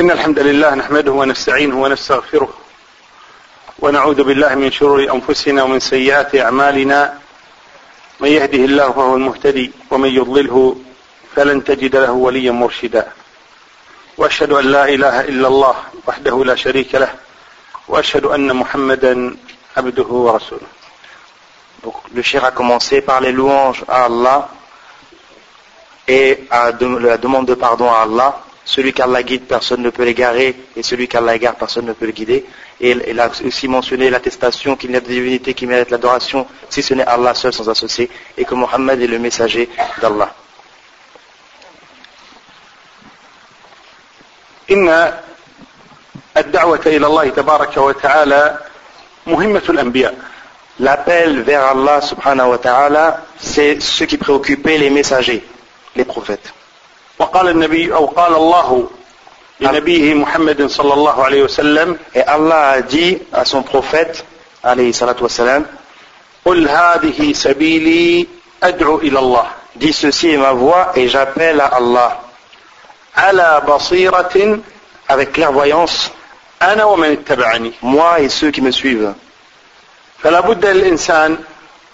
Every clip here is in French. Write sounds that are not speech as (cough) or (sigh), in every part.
إن الحمد لله نحمده ونستعينه ونستغفره ونعوذ بالله من شرور أنفسنا ومن سيئات أعمالنا. من يهده الله فهو المهتدي ومن يضلله فلن تجد له وليا مرشدا. وأشهد أن لا إله إلا الله وحده لا شريك له وأشهد أن محمدا عبده ورسوله. Donc, le shir a commencé par les louanges à Allah et à de- la demande de pardon à Allah. Celui qu'Allah guide, personne ne peut l'égarer, et celui qu'Allah égare, personne ne peut le guider. Et il il a aussi mentionné l'attestation qu'il n'y a de divinité qui mérite l'adoration, si ce n'est Allah seul sans associé, et que Mohammed est le messager d'Allah. إن الدعوة إلى الله تبارك وتعالى مهمة الأنبياء L'appel vers Allah subhanahu wa ta'ala, c'est ce qui préoccupait les messagers, les prophètes. وقال النبي أو قال الله لنبيه محمد صلى الله عليه وسلم et الله a dit بروفيت عليه الصلاه والسلام قل هذه سبيلي ادعو إلى الله dit ceci est ma voix et j'appelle à Allah على بصيرة avec clairvoyance أنا ومن اتبعني moi et ceux qui me suivent. فلا بد للانسان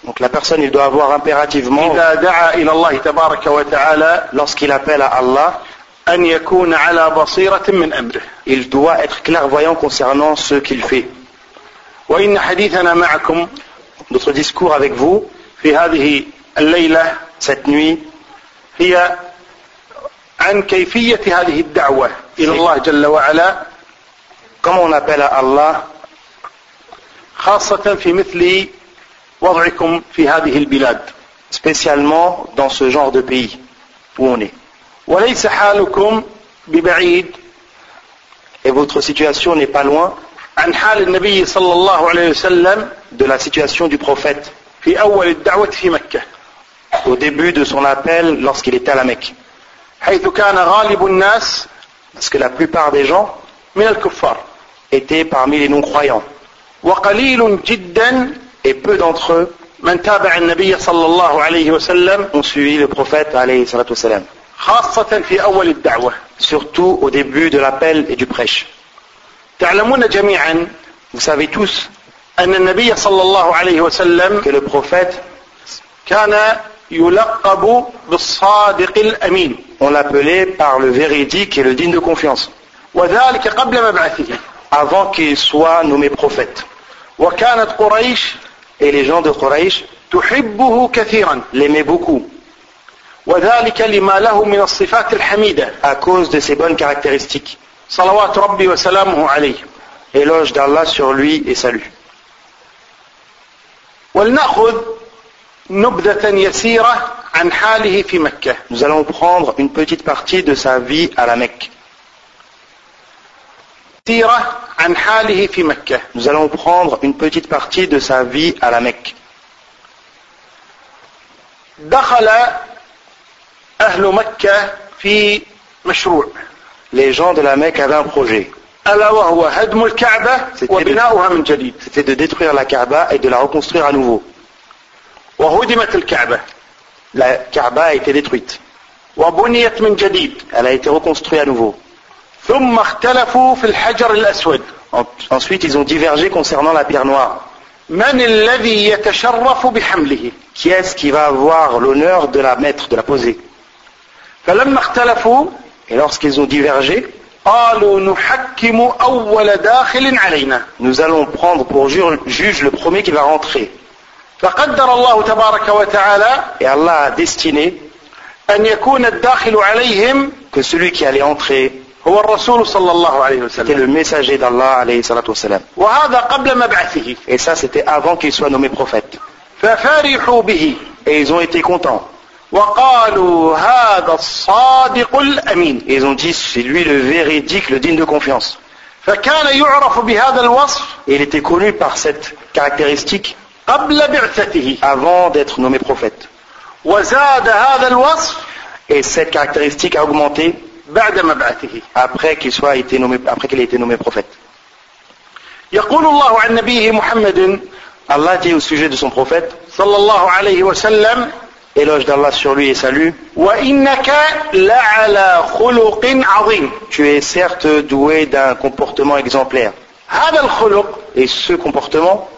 Donc la personne, il doit avoir impérativement, إذا دعا إلى الله تبارك وتعالى lorsqu'il appelle à Allah, أن يكون على بصيرة من أمره il doit être clairvoyant concernant ce qu'il fait. وإن حديثنا معكم Notre discours avec vous, في هذه الليلة cette nuit, هي عن كيفية هذه الدعوة إلى الله جل وعلا comment on appelle à Allah, خاصة في مثل spécialement dans ce genre de pays où on est. et votre situation n'est pas loin de la situation du prophète au début de son appel lorsqu'il était à la Mecque. parce que la plupart des gens étaient parmi les non-croyants وقليل جدا Et peu d'entre eux من تابع النبي صلى الله عليه وسلم ont suivi le prophète, alayhi salatu wassalam. خاصة في أول الدعوة surtout au début de l'appel et du prêche. تعلمون جميعا Vous savez tous أن النبي صلى الله عليه وسلم que le prophète, كان يلقب بالصادق الأمين on l'appelait par le véridique et le digne de confiance, وذلك قبل مبعثه avant qu'il soit nommé prophète. وكانت قريش et les gens de Quraysh l'aimaient beaucoup. à cause de ses bonnes caractéristiques. Éloge d'Allah sur lui et salut. Nous allons prendre une petite partie de sa vie à la Mecque. Nous allons prendre une petite partie de sa vie à la Mecque. Les gens de la Mecque avaient un projet. C'était de, détruire la Kaaba et de la reconstruire à nouveau. La Kaaba a été détruite. Elle a été reconstruite à nouveau. Ensuite, ils ont divergé concernant la pierre noire. Qui est-ce qui va avoir l'honneur de la mettre, de la poser? Et lorsqu'ils ont divergé, nous allons prendre pour juge le premier qui va rentrer. Et Allah a destiné que celui qui allait entrer هو الرسول صلى الله عليه était وسلم le messager d'Allah, alayhi salatu wassalam. وهذا قبل مبعثه Et ça, c'était avant qu'il soit nommé prophète. ففرحوا به Et ils ont été contents. وقالوا هذا الصادق الأمين Et ils ont dit, c'est lui le véridique, le digne de confiance. فكان يعرف بهذا الوصف Et il était connu par cette caractéristique قبل بعثته avant d'être nommé prophète. وزاد هذا الوصف Et cette caractéristique a augmenté بعد مبعثه après qu'il soit été nommé après qu'il ait été nommé prophète. Allah dit au sujet de son prophète éloge d'Allah sur lui et salut tu es certes doué d'un comportement exemplaire. et ce comportement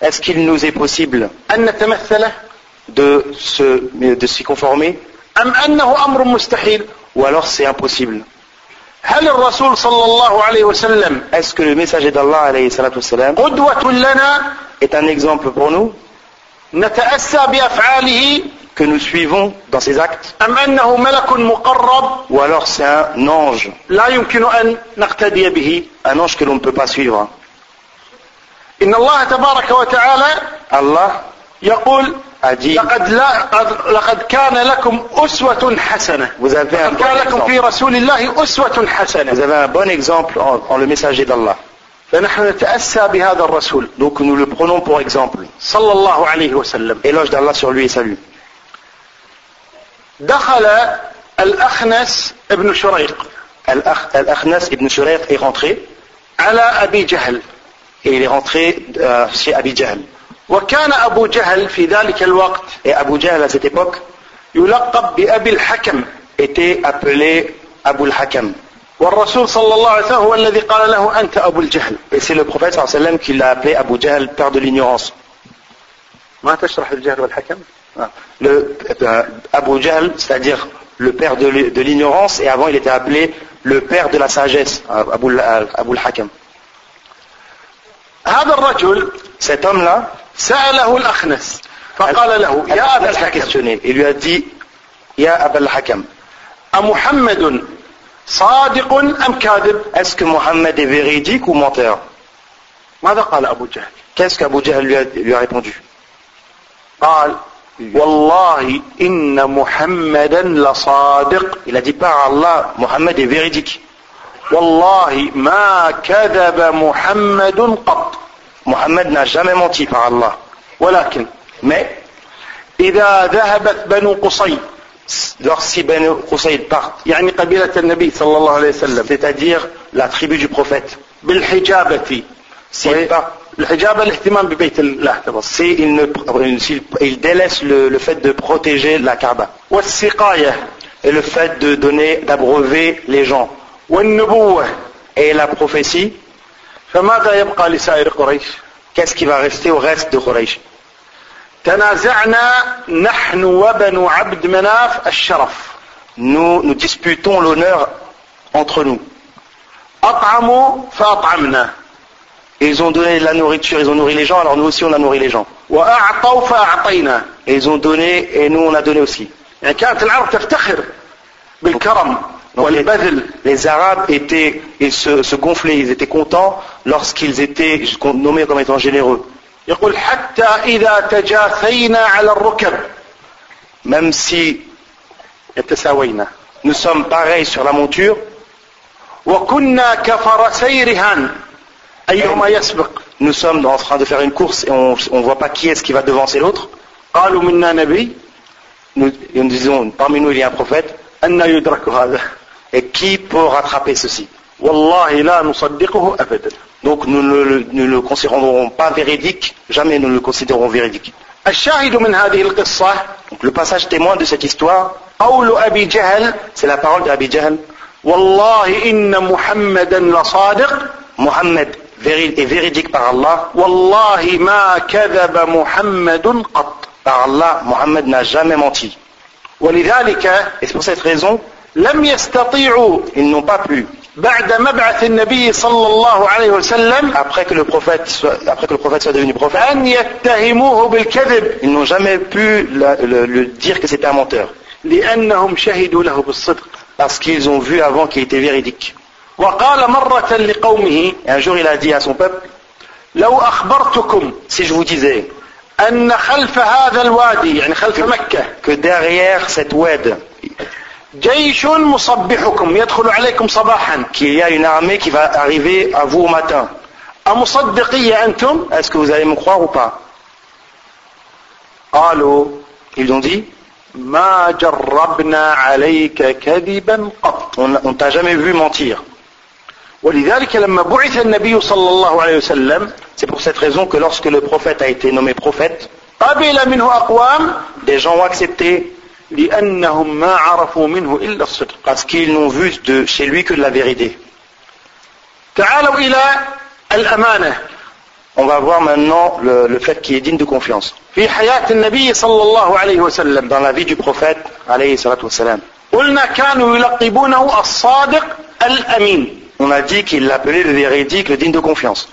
est-ce qu'il nous est possible de s'y conformer أم أنه أمر مستحيل ولو سي امبوسيبل هل الرسول صلى الله عليه وسلم est-ce que le messager d'Allah عليه الصلاة والسلام قدوة لنا est ان اكزومبل pour نو نتأسى بأفعاله que nous suivons dans ses actes أم أنه ملك مقرب ou alors c'est un ange لا يمكن أن نقتدي به. Un ange que l'on ne peut pas suivre. إن الله تبارك وتعالى الله يقول dit لقد, لا قد لقد كان لكم أسوة حسنة vous avez لقد bon كان لكم في رسول الله أسوة vous حسنة avez un bon exemple en, en le messager d'Allah فنحن نتأسى بهذا الرسول donc nous le prenons pour exemple صلى الله عليه وسلم éloge d'Allah sur lui et salut دخل الأخنس ابن شريق Al-Akh- Al-Akhnas ibn Shurayq est rentré على أبي جهل et il est rentré euh, chez Abi Jahl وكان أبو جهل في ذلك الوقت et Abu Jahl à cette époque يلقب بأبي الحكم était appelé Abu al-Hakam والرسول صلى الله عليه وسلم هو الذي قال له أنت أبو الجهل et c'est le prophète sallallahu alayhi wa sallam qui l'a appelé Abu Jahl père de l'ignorance ما تشرح الجهل والحكم le euh, Abu Jahl, c'est-à-dire le père de l'i- de l'ignorance, et avant il était appelé le père de la sagesse, Abu, al- Abu al-Hakam. هذا الرجل Cet homme-là, سأله الأخنس فقال له يا أبا الحكم et lui a dit Ya Abu al-Hakam, أمحمد صادق أم كاذب est-ce que Mohammed est véridique ou menteur ماذا قال أبو جهل Qu'est-ce qu'Abu Jahl lui a, lui a répondu قال والله إن محمدا لصادق Il a dit par Allah, Mohammed est véridique. والله ما كذب محمد قط. محمد نا جامي الله ولكن ما إذا ذهبت بنو قصي لوغسي بنو قصي الضغط يعني قبيلة النبي صلى الله عليه وسلم تتدير لا تخيبي جي بروفيت بالحجابة الحجابة الاهتمام ببيت الله سي il délaisse le, le fait de protéger la Kaaba. والسقاية. Et le fait de donner d'abreuver les gens. والنبوة et la prophétie, فماذا يبقى لسائر قريش qu'est-ce qui va rester au reste de Quraysh تنازعنا نحن وبنو عبد مناف الشرف Nous nous disputons l'honneur entre nous. أطعموا فأطعمنا Ils ont donné de la nourriture, ils ont nourri les gens, alors nous aussi on a nourri les gens. وأعطوا فأعطينا Et ils ont donné et nous on a donné aussi. يعني كانت العرب تفتخر بالكرم Donc les, les, Arabes étaient, se, gonflaient, ils étaient contents lorsqu'ils étaient nommés comme étant généreux. Même si nous sommes pareils sur la monture, nous sommes en train de faire une course et on ne voit pas qui est-ce qui va devancer l'autre. Nous disons, parmi nous il y a un prophète. et qui peut rattraper ceci والله لا نصدقه أبدا Donc nous ne le, nous le considérerons pas véridique, jamais nous le considérons véridique. الشاهد من هذه القصة Donc le passage témoin de cette histoire, قول أبي جهل c'est la parole d'Abi Jahl. والله إن محمدا لصادق Mohammed véri- est véridique par Allah. والله ما كذب محمد قط Par Allah, Mohammed n'a jamais menti. ولذلك Et c'est pour cette raison, لم يستطيعوا ils n'ont pas pu, بعد مبعث النبي صلى الله عليه وسلم après que le prophète soit, après que le prophète soit devenu prophète, أن يتهموه بالكذب ils n'ont jamais pu la- le, le dire que c'était un menteur. لأنهم شهدوا له بالصدق Parce qu'ils ont vu avant qu'il était véridique. وقال مرة لقومه Et un jour il a dit à son peuple, لو أخبرتكم si je vous disais أن خلف هذا الوادي يعني خلف مكة que derrière cette oued, جيش مصبحكم يدخل عليكم صباحا qu'il y a une armée qui va arriver à vous au matin, أمصدقية أنتم est-ce que vous allez me croire ou pas قالوا Ils ont dit, ما جربنا عليك كذبا قط on on t'a jamais vu mentir. ولذلك لما بعث النبي صلى الله عليه وسلم C'est pour cette raison que lorsque le prophète a été nommé prophète, قبل منه أقوام Des gens ont accepté parce qu'ils n'ont vu de chez lui que de la vérité. on va voir maintenant le, fait qui est digne de confiance. dans la vie du prophète on a dit qu'il l'appelait le véridique le digne de confiance.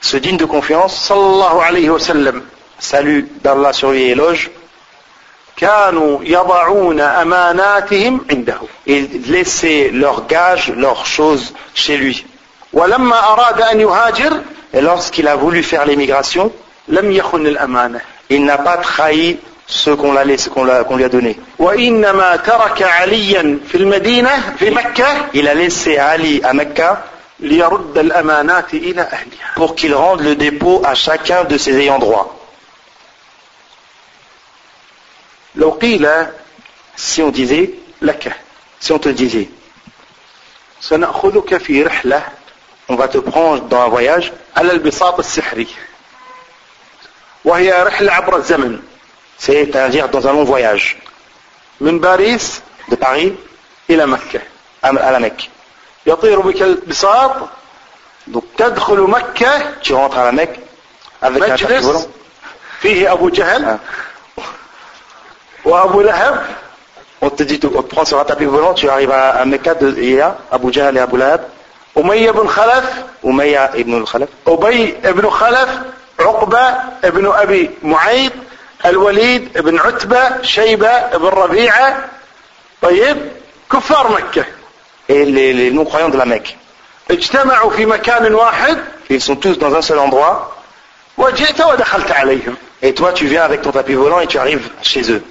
ce digne de confiance sallallahu alayhi wa sallam salut d'Allah sur lui et éloge, ils laissaient leurs gages, leurs choses chez lui. Et lorsqu'il a voulu faire l'émigration, il n'a pas trahi ce qu'on lui a donné. Il a laissé Ali à Mecca pour qu'il rende le dépôt à chacun de ses ayants droit. لو قيل Si on disait, لك si on te disait, سنأخذك في رحلة on va te prendre dans un voyage على البساط السحري وهي رحلة عبر الزمن c'est-à-dire dans un long voyage من باريس de Paris إلى مكة à la Mecque. يطير بك البساط Donc تدخل مكة tu rentres à la Mecque avec un. فيه أبو جهل Ah. وأبو لهب On te dit, on te prend sur un tapis volant, tu arrives à, à Mecca de, et il y a Abu Jahl et Abu Lahab, أمية بن خلف Umayya ibn al-Khalaf, أبي بن خلف عقبة بن أبي معيط الوليد بن عتبة شيبة بن ربيعة طيب كفار مكة et les, les non-croyants de la Mecque. اجتمعوا في مكان واحد Ils sont tous dans un seul endroit, وجئت ودخلت عليهم et toi tu viens avec ton tapis volant et tu arrives chez eux.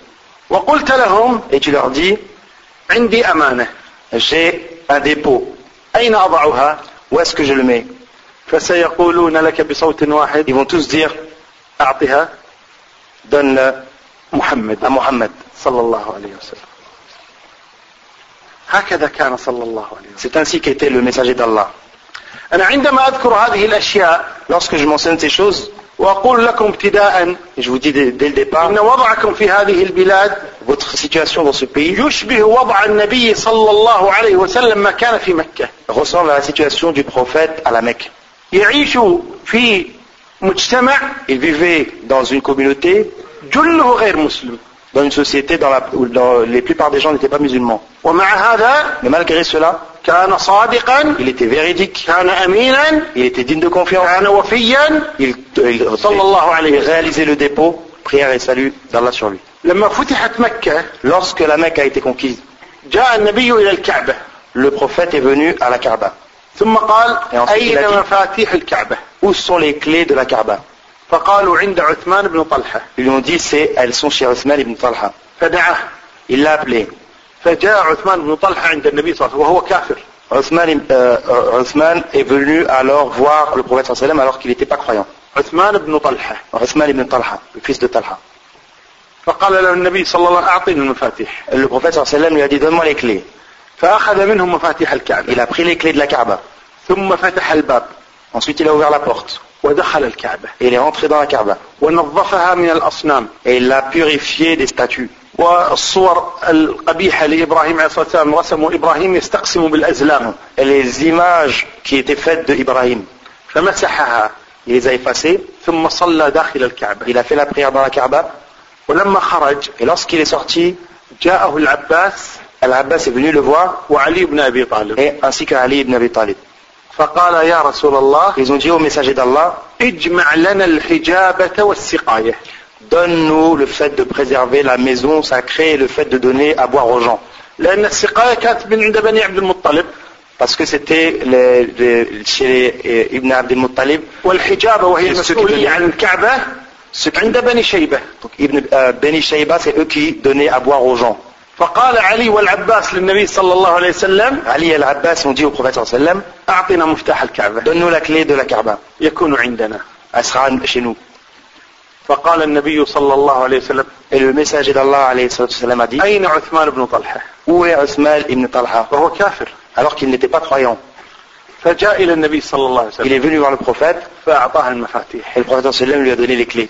وقلت لهم عندي أمانة جي أن ديبو أين أضعها؟ واسكو جو لومي فسيقولون لك بصوت واحد يبون توس أعطها. دون محمد محمد صلى الله عليه وسلم. هكذا كان صلى الله عليه وسلم. سيت انسي كيتي لو ميساجي الله أنا عندما أذكر هذه الأشياء لوسكو جو شوز je vous dis dès, le départ votre situation dans ce pays ressemble à la situation du prophète à la Mecque. il vivait dans une communauté dans une société dans, la, où les plupart des gens n'étaient pas musulmans. mais malgré cela كان صادقا il était véridique, كان أمينا il était digne de confiance, كان وفيا il, il- صلى الله عليه il وسلم réalisait le dépôt, prière et salut d'Allah sur lui. لما فتحت مكة Lorsque la Mecque a été conquise, جاء النبي إلى الكعبة le prophète est venu à la Kaaba. ثم قال Et ensuite, il a أين dit- مفاتيح الكعبة Où sont les clés de la Kaaba فقالوا عند عثمان بن طلحة Ils lui ont dit, c'est, elles sont chez Othman ibn Talha. فدعاه Il l'a appelé. فجاء عثمان بن طلحة عند النبي صلى الله عليه وسلم وهو كافر. عثمان آه، عثمان est venu alors voir le prophète صلى الله عليه وسلم alors qu'il n'était pas croyant. عثمان بن طلحة. عثمان بن طلحة fils de طلحة. فقال له النبي صلى الله عليه وسلم أعطني المفاتيح. Le prophète صلى الله عليه وسلم lui a dit donne-moi les clés. فأخذ منهم مفاتيح الكعبة. Il a pris les clés de la Kaaba. ثم فتح الباب. Ensuite il a ouvert la porte. ودخل الكعبة il est rentré dans la Kaaba. ونظفها من الأصنام Et il l'a purifié des statues. والصور القبيحة لإبراهيم عليه الصلاة والسلام رسموا إبراهيم يستقسم بالأزلام les images qui étaient faites de Ibrahim, فمسحها il les a effacées. ثم صلى داخل الكعبة Il a fait la prière dans la Kaaba. ولما خرج Et lorsqu'il est sorti, جاءه العباس Al-Abbas est venu le voir, وعلي بن أبي طالب et ainsi qu'Ali ibn Abi Talib. فقال يا رسول الله Ils ont dit au messager d'Allah, اجمع لنا الحجابة والسقاية donne-nous le fait de préserver la maison sacrée et le fait de donner à boire aux gens. لأن السقاية كانت من عند بني عبد المطلب Parce que c'était les- les- chez les- Ibn Abd al-Muttalib, والحجابة وهي Et ceux qui المسؤولية donnaient- عن الكعبة ceux qui- عند بني شيبة donc Ibn, euh, Beni Shayba, c'est eux qui donnaient à boire aux gens. فقال علي والعباس للنبي صلى الله عليه وسلم علي العباس مجيب قبة صلى الله عليه وسلم أعطنا مفتاح الكعبة. دنو لك ليد دو الكعبة؟ يكون عندنا. أسخان شنو؟ فقال النبي صلى الله عليه وسلم المساجد الله عليه الصلاة والسلام دي؟ أين عثمان بن طلحة؟ هو عثمان بن طلحة. وهو كافر. Alors qu'il n'était pas croyant. فجاء إلى النبي صلى الله عليه وسلم il est venu voir le prophète. فأعطاه المفاتيح. Et le prophète صلى الله عليه وسلم lui a donné les clés.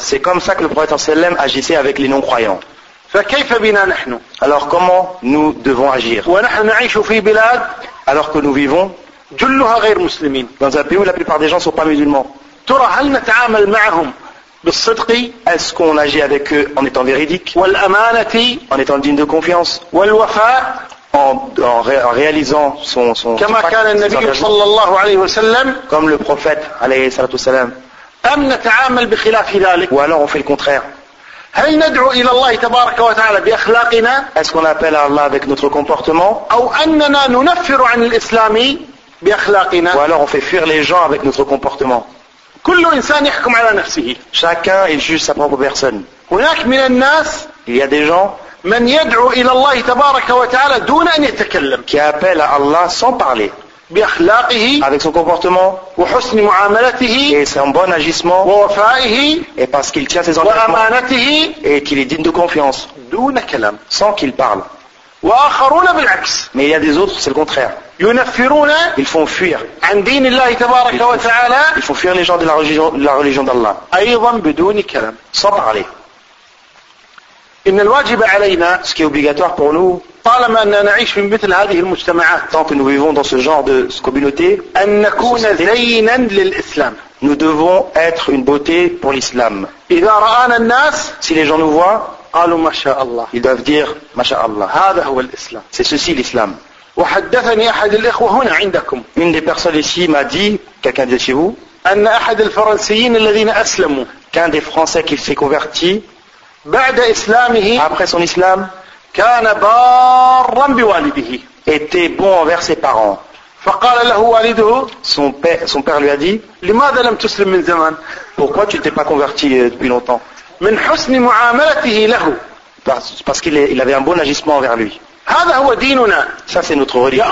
C'est comme ça que le prophète agissait avec les non-croyants. Alors comment nous devons agir Alors que nous vivons dans un pays où la plupart des gens ne sont pas musulmans. Est-ce qu'on agit avec eux en étant véridique En étant digne de confiance en, réalisant son, son, comme le prophète ou alors on fait le contraire. est-ce qu'on appelle Allah avec notre comportement? ou alors on fait fuir les gens avec notre comportement. كل إنسان يحكم على نفسه Chacun il juge sa propre personne. هناك من الناس Il y a des gens من يدعو إلى الله تبارك وتعالى دون أن يتكلم qui appellent à Allah sans parler, بأخلاقه avec son comportement وحسن معاملته et son bon agissement, ووفائه et parce qu'il tient ses engagements وأمانته et qu'il est digne de confiance, دون كلام sans qu'il parle. وآخرون بالعكس. مي يا ينفرون يلفون فير عن دين الله تبارك وتعالى. يلفون فير لي جون لا ريليجيون دو أيضا بدون كلام. صبر عليه إن الواجب علينا سكي اوبليغاتوار بور نو طالما أننا نعيش في مثل هذه المجتمعات. طونت نو فيفون دون سو جون دو أن نكون زينا للإسلام. نو ديفون اتر اون بوتي بور الاسلام إذا رآنا الناس سي لي جون فوا قالوا ما شاء الله ils doivent dire, Masha'Allah. هذا هو الإسلام C'est ceci l'islam. وحدثني أحد الإخوة هنا عندكم Une des personnes ici m'a dit, quelqu'un de chez vous, أن أحد الفرنسيين الذين أسلموا qu'un des Français qui s'est converti, بعد إسلامه après son islam, كان بارا بوالده était bon envers ses parents. فقال له والده Son père, son père lui a dit, لماذا لم تسلم من زمان pourquoi tu t'es pas converti euh, depuis longtemps Parce, qu'il avait un bon agissement envers lui. Ça, c'est notre religion.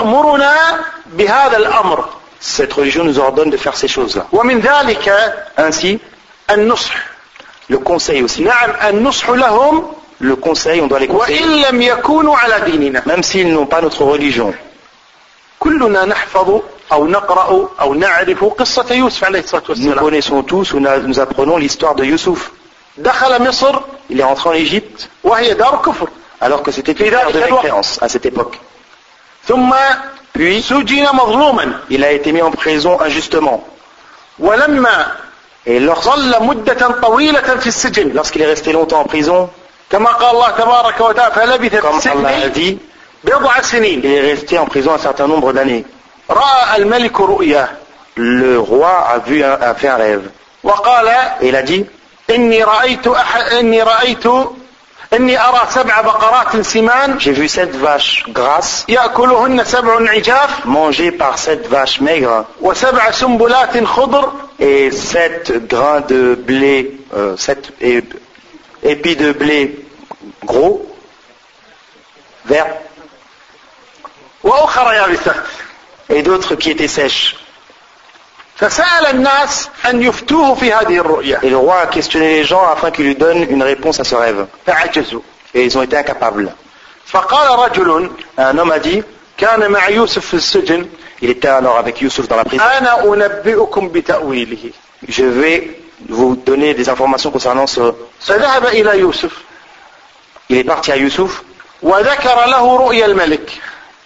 Cette religion nous ordonne de faire ces choses-là. Ainsi, le conseil aussi. Le conseil, on doit les conseiller. Même s'ils n'ont pas notre religion. Nous connaissons tous ou nous apprenons l'histoire de Yusuf. Il est rentré en Égypte, alors que c'était une terre de mécréance à cette époque. Puis, il a été mis en prison injustement. Et lorsqu'il est resté longtemps en prison, comme Allah l'a dit, il est resté en prison un certain nombre d'années. Le roi a, vu un, a fait un rêve. Et il a dit, إني رأيت أح... إني رأيت إني أرى سبع بقرات سمان j'ai vu sept vaches grasses يأكلهن سبع عجاف mangées par sept vaches maigres وسبع سنبلات خضر et sept grains de blé, euh, sept é- épis de blé gros, verts, وأخرى يابسات et d'autres qui étaient sèches. Et le roi a questionné les gens afin qu'ils lui donnent une réponse à ce rêve. Et ils ont été incapables. Un homme a dit, il était alors avec Youssef dans la prison. Je vais vous donner des informations concernant ce. Il est parti à Youssef.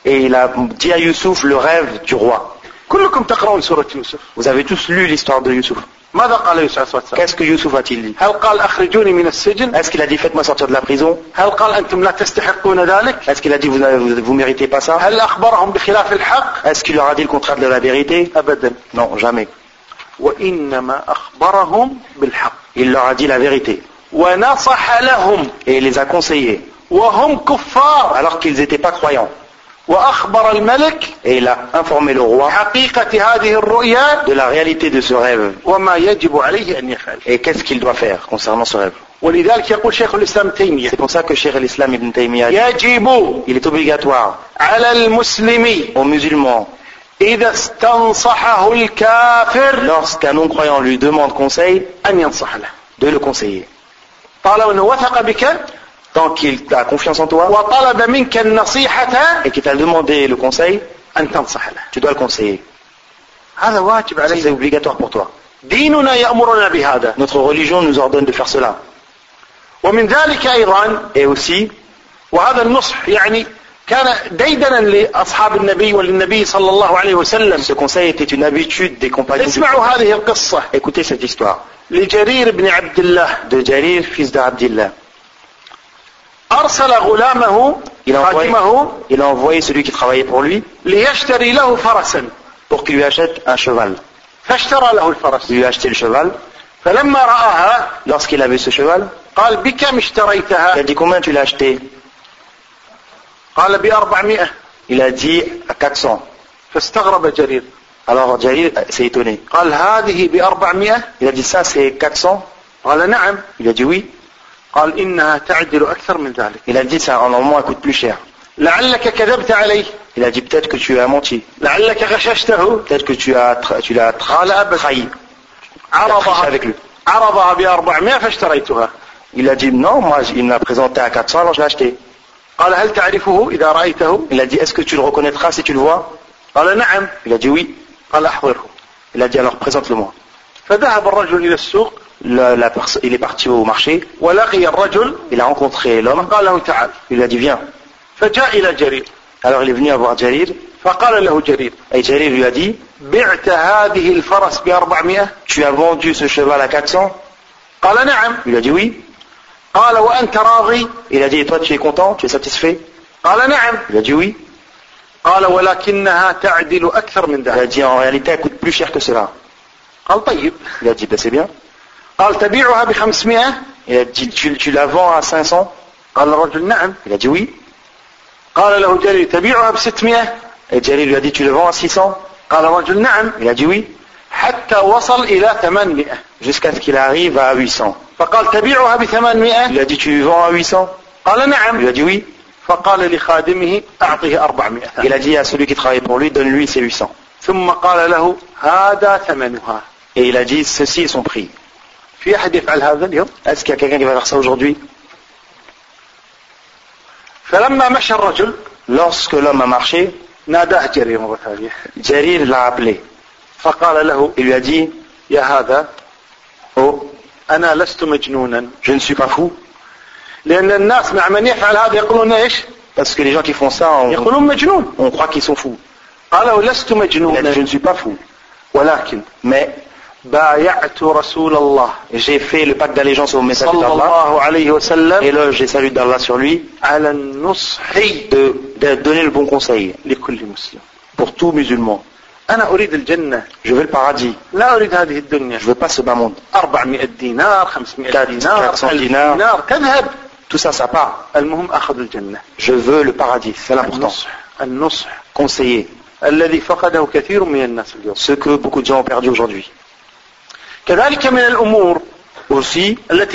Et il a dit à Youssef le rêve du roi. كلكم تقرؤون سورة يوسف Vous avez tous lu l'histoire de Youssouf. ماذا قال يوسف عليه الصلاة والسلام Qu'est-ce que Youssouf a-t-il dit هل قال أخرجوني من السجن Est-ce qu'il a dit faites-moi sortir de la prison هل قال أنتم لا تستحقون ذلك Est-ce qu'il a dit vous ne vous méritez pas ça هل أخبرهم بخلاف الحق Est-ce qu'il leur a dit le contraire de la vérité أبدا Non, jamais. وإنما أخبرهم بالحق Il leur a dit la vérité. ونصح لهم Et il les a conseillés, وهم كفار alors qu'ils n'étaient pas croyants. وأخبر الملك إلى انفورمي لو روا حقيقة هذه الرؤيا دو لا رياليتي دو سو ريف وما يجب عليه أن يفعل اي كيس كيل دو فير كونسيرنون سو ريف ولذلك يقول شيخ الإسلام تيمية. C'est pour ça que شيخ الاسلام ابن تيمية يجب il est obligatoire على المسلم أو musulman إذا استنصحه الكافر لوس non croyant lui demande conseil أن ينصح له. de le conseiller. طالما أنه وثق بك؟ Tant qu'il a confiance en toi وطلب منك النصيحة et qu'il t'a demandé le conseil, أن تنصح له tu dois le conseiller. هذا واجب Ça, C'est علينا obligatoire pour toi. ديننا يأمرنا بهذا Notre religion nous ordonne de faire cela. ومن ذلك أيضا Et aussi, وهذا النصح يعني كان ديدنا لأصحاب النبي وللنبي صلى الله عليه وسلم ce conseil était une habitude des compagnons. du اسمعوا هذه القصة Écoutez cette histoire لجرير بن عبد الله de Jarir, fils d'Abdillah. أرسل غلامه Il a, envoyé, il a envoyé celui qui travaillait pour lui ليشتري له فرسا pour qu'il lui achète un cheval. فاشترى له الفرس Il lui a acheté le cheval. فلما رآها Lorsqu'il a vu ce cheval, قال بكم il a dit combien tu l'as acheté قال بأربعمائة Il a dit à 400. فاستغرب جرير Alors Jarir s'est étonné. قال هذه بأربعمائة Il a dit ça c'est 400 قال نعم Il a dit oui. قال إنها تعدل أكثر من ذلك Il a dit ça normalement elle coûte plus cher. لعلك كذبت عليه Il a dit peut-être que tu as menti. لعلك غششته Peut-être que tu as tu l'as قال أبدا trahi. عرضها avec lui. عرضها بأربعمائة فاشتريتها Il a dit non, moi il m'a présenté à 400 alors je l'ai acheté. قال هل تعرفه إذا رأيته Il a dit est-ce que tu le reconnaîtras si tu le vois قال نعم Il a dit oui. قال أحضره Il a dit alors présente-le-moi. فذهب الرجل إلى السوق la, il est parti au marché. Il a rencontré l'homme. Il lui a dit viens. Alors il est venu voir Jarir. Et Jarir lui a dit Tu as vendu ce cheval à 400 Il a dit oui. Il a dit et toi tu es content? Tu es satisfait? Il a dit oui. Il a dit en réalité elle coûte plus cher que cela. Il a dit ben, c'est bien قال تبيعها بخمسمائة Il a dit tu, tu la vends à 500 قال الرجل نعم Il a dit oui. قال له جرير تبيعها بستمائة Et Jarir lui a dit tu le vends à 600 قال الرجل نعم Il a dit oui. حتى وصل إلى ثمانمائة Jusqu'à ce qu'il arrive à 800. فقال تبيعها Il بثمانمائة lui a dit tu vends à 800 قال Il lui نعم a dit oui. فقال لخادمه أعطه أربعمائة Il a dit à celui qui travaille pour lui donne-lui ses 800. ثم قال له هذا ثمنها Et il a dit ceci est son prix. في أحد يفعل هذا اليوم؟ اسك يا كان يبغى يحصل فلما مشى الرجل lorsque l'homme a ناداه جرير مرة ثانية. جرير لا فقال له يدي يا هذا أو أنا لست مجنونا. je ne suis pas لأن الناس مع من يفعل هذا يقولون إيش؟ Parce que les gens qui يقولون مجنون. on croit qu'ils sont fous. قال له لست مجنونا. Je ne suis pas fou. ولكن mais J'ai fait le pacte d'allégeance au messager d'Allah. Éloge et salut d'Allah sur lui. De, donner le bon conseil. Pour tout musulman. Je veux le paradis. Je ne veux pas ce bas monde. 400 dinars. Tout ça, ça part. Je veux le paradis. C'est l'important. Conseiller. Ce que beaucoup de gens ont perdu aujourd'hui. كذلك من الأمور aussi les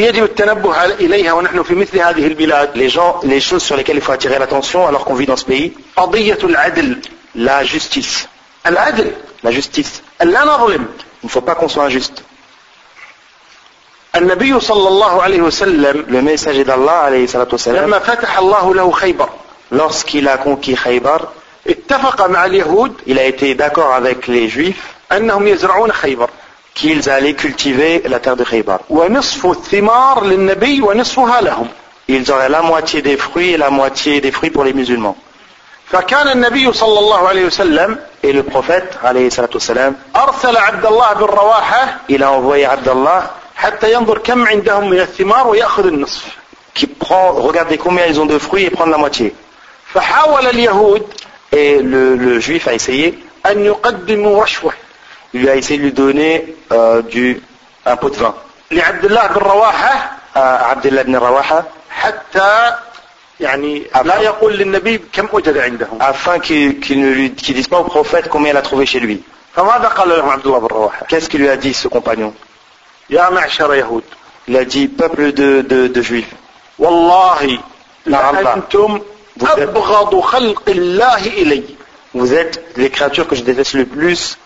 gens les choses sur lesquelles il faut attirer l'attention alors qu'on vit dans ce pays la justice la justice il ne faut pas qu'on soit injuste le messager d'Allah lorsqu'il a conquis Khaybar il a été d'accord avec les juifs qu'ils allaient cultiver la terre de Khaybar. ونصف الثمار للنبي ونصفها لهم Ils auraient la moitié des fruits et la moitié des fruits pour les musulmans. فكان النبي صلى الله عليه وسلم Et le prophète, alayhi salatu wassalam, أرسل عبد الله بن رواحة il a envoyé Abdallah حتى ينظر كم عندهم من الثمار ويأخذ النصف qui prend, regardez combien ils ont de fruits et prendre la moitié. فحاول اليهود Et le, le juif a essayé, أن يقدموا رشوة il lui a essayé de lui donner euh, du, un pot de vin لعبد الله بن رواحة à Abdullah ibn Rawaha حتى يعني أفهم. لا يقول للنبي كم وجد عندهم afin qu'il qu'il ne lui qu'il dise pas au prophète combien il a trouvé chez lui. فماذا قال لهم عبد الله بن رواحة Qu'est-ce qu'il lui a dit ce compagnon يا معشر يهود Il a dit peuple de, de, de juifs. والله نعم. لأنتم Vous êtes- أبغض خلق الله إلي Vous êtes les créatures que je déteste le plus,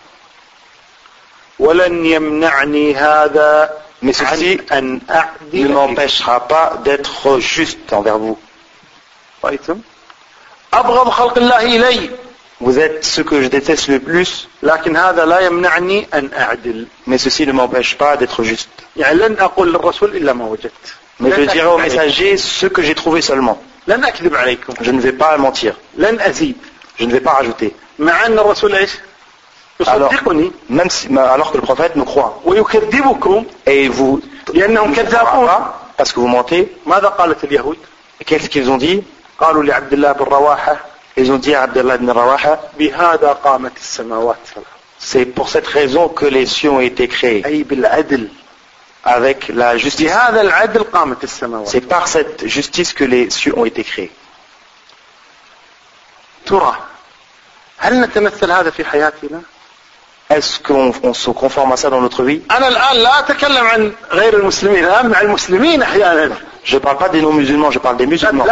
ولن يمنعني هذا mais ceci عن أن ne أعدل فيكم. m'empêchera pas d'être juste envers vous. رأيتم أبغض خلق الله إلي Vous êtes ceux que je déteste le plus, لكن هذا لا يمنعني أن أعدل mais ceci ne m'empêche pas d'être juste. يعني لن أقول للرسول إلا ما وجدت Mais je لن dirai au أكذب عليكم. messager ce que j'ai trouvé seulement. لن أكذب عليكم Je ne vais pas mentir. لن أزيد Je ne vais pas rajouter. يصدقني même si- alors que le prophète me croit. ويكذبكم Et vous, لأنهم vous ne كذابون croira pas parce que vous mentez. ماذا قالت اليهود Qu'est-ce qu'ils ont dit قالوا لعبد الله بن رواحة Ils ont dit à Abdullah ibn Rawaha, بهذا قامت السماوات ثلاث c'est pour cette raison que les cieux ont été créés, أي بالعدل avec la justice. بهذا العدل قامت السماوات C'est par cette justice que les cieux ont été créés. ترى هل نتمثل هذا في حياتنا Est-ce qu'on se conforme à ça dans notre vie Je ne parle pas des non-musulmans, je parle des musulmans.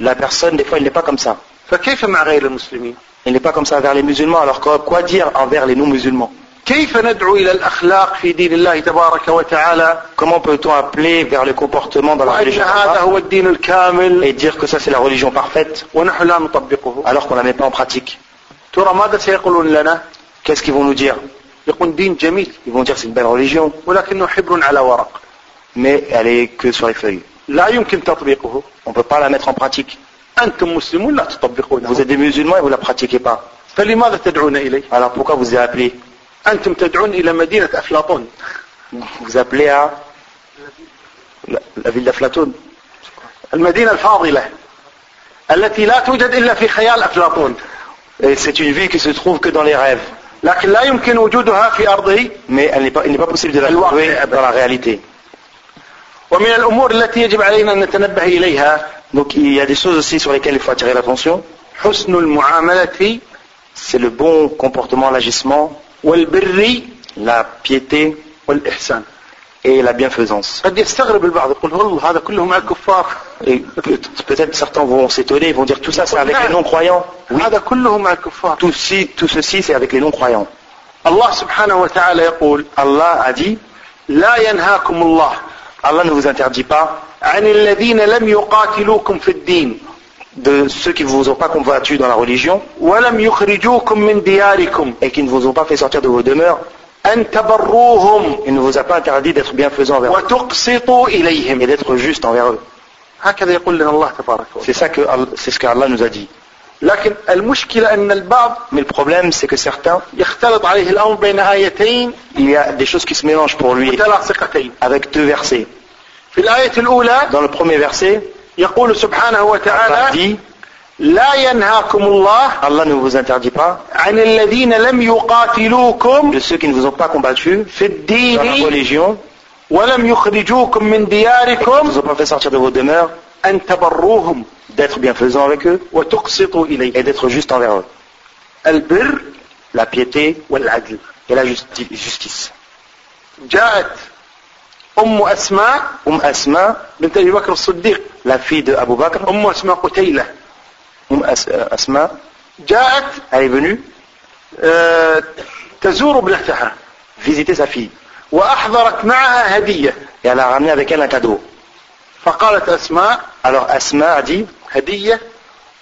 La personne, des fois, elle n'est pas comme ça. Elle n'est pas comme ça vers les musulmans, alors quoi dire envers les non-musulmans Comment peut-on appeler vers le comportement dans la religion et dire que ça c'est la religion parfaite alors qu'on ne la met pas en pratique. ترى ماذا سيقولون لنا؟ كيس كيفون نجير يقولون دين جميل. يقولون جاكس بين ريجيون ولكنه حبر على ورق. لا يمكن تطبيقه. On peut pas la أنتم مسلمون لا تطبقون vous êtes des musulmans et vous la فلماذا تدعون الي alors pourquoi vous أنتم تدعون إلى مدينة أفلاطون. Vous appelez à المدينة الفاضلة التي لا توجد إلا في خيال أفلاطون. C'est une vie qui se trouve que dans les rêves. Mais elle il n'est pas possible de la trouver dans la réalité. Donc il y a des choses aussi sur lesquelles il faut attirer l'attention. C'est le bon comportement, l'agissement. La piété et la bienfaisance. قد يستغرب البعض يقول والله هذا كله مع الكفار Et peut- peut-être certains vont s'étonner, ils vont dire tout ça c'est avec les non-croyants. Oui, هذا كله مع الكفار tout, ci- tout ceci c'est avec les non-croyants. الله سبحانه وتعالى يقول Allah a dit, لا ينهاكم الله Allah ne vous interdit pas عن الذين لم يقاتلوكم في الدين de ceux qui ne vous ont pas combattu dans la religion ولم يخرجوكم من دياركم et qui ne vous ont pas fait sortir de vos demeures. أن تبروهم Il ne vous a pas interdit d'être bienfaisant envers eux وتقسطوا et إليهم d'être juste envers eux. هكذا يقول لنا الله تبارك وتعالى C'est ça que c'est ce qu'Allah nous a dit. لكن المشكلة أن البعض Mais le problème c'est que certains, يختلط عليه الأمر بين آيتين il y a des choses qui se mélangent pour lui متلاصقتين avec deux versets. في الآية الأولى Dans le premier verset, يقول سبحانه Allah وتعالى dit لا ينهاكم الله Allah ne vous interdit pas عن الذين لم يقاتلوكم de ceux qui ne vous ont pas combattu في dans la الدين religion, ولم يخرجوكم من qui ne دياركم vous ont pas fait sortir de vos demeures, أن تبروهم d'être bienfaisant avec eux وتقسطوا إليهم et d'être juste envers eux. البر La piété والعدل et la justi- justice. جاءت أم أسماء Umm Asma, بنت أبي بكر الصديق la fille de Abu Bakr, أم أسماء قتيلة Umm euh, Asma, جاءت elle est venue آه، تزور ابنتها visiter sa fille وأحضرت معها هدية et elle a ramené avec elle un cadeau. فقالت أسماء Alors a dit هدية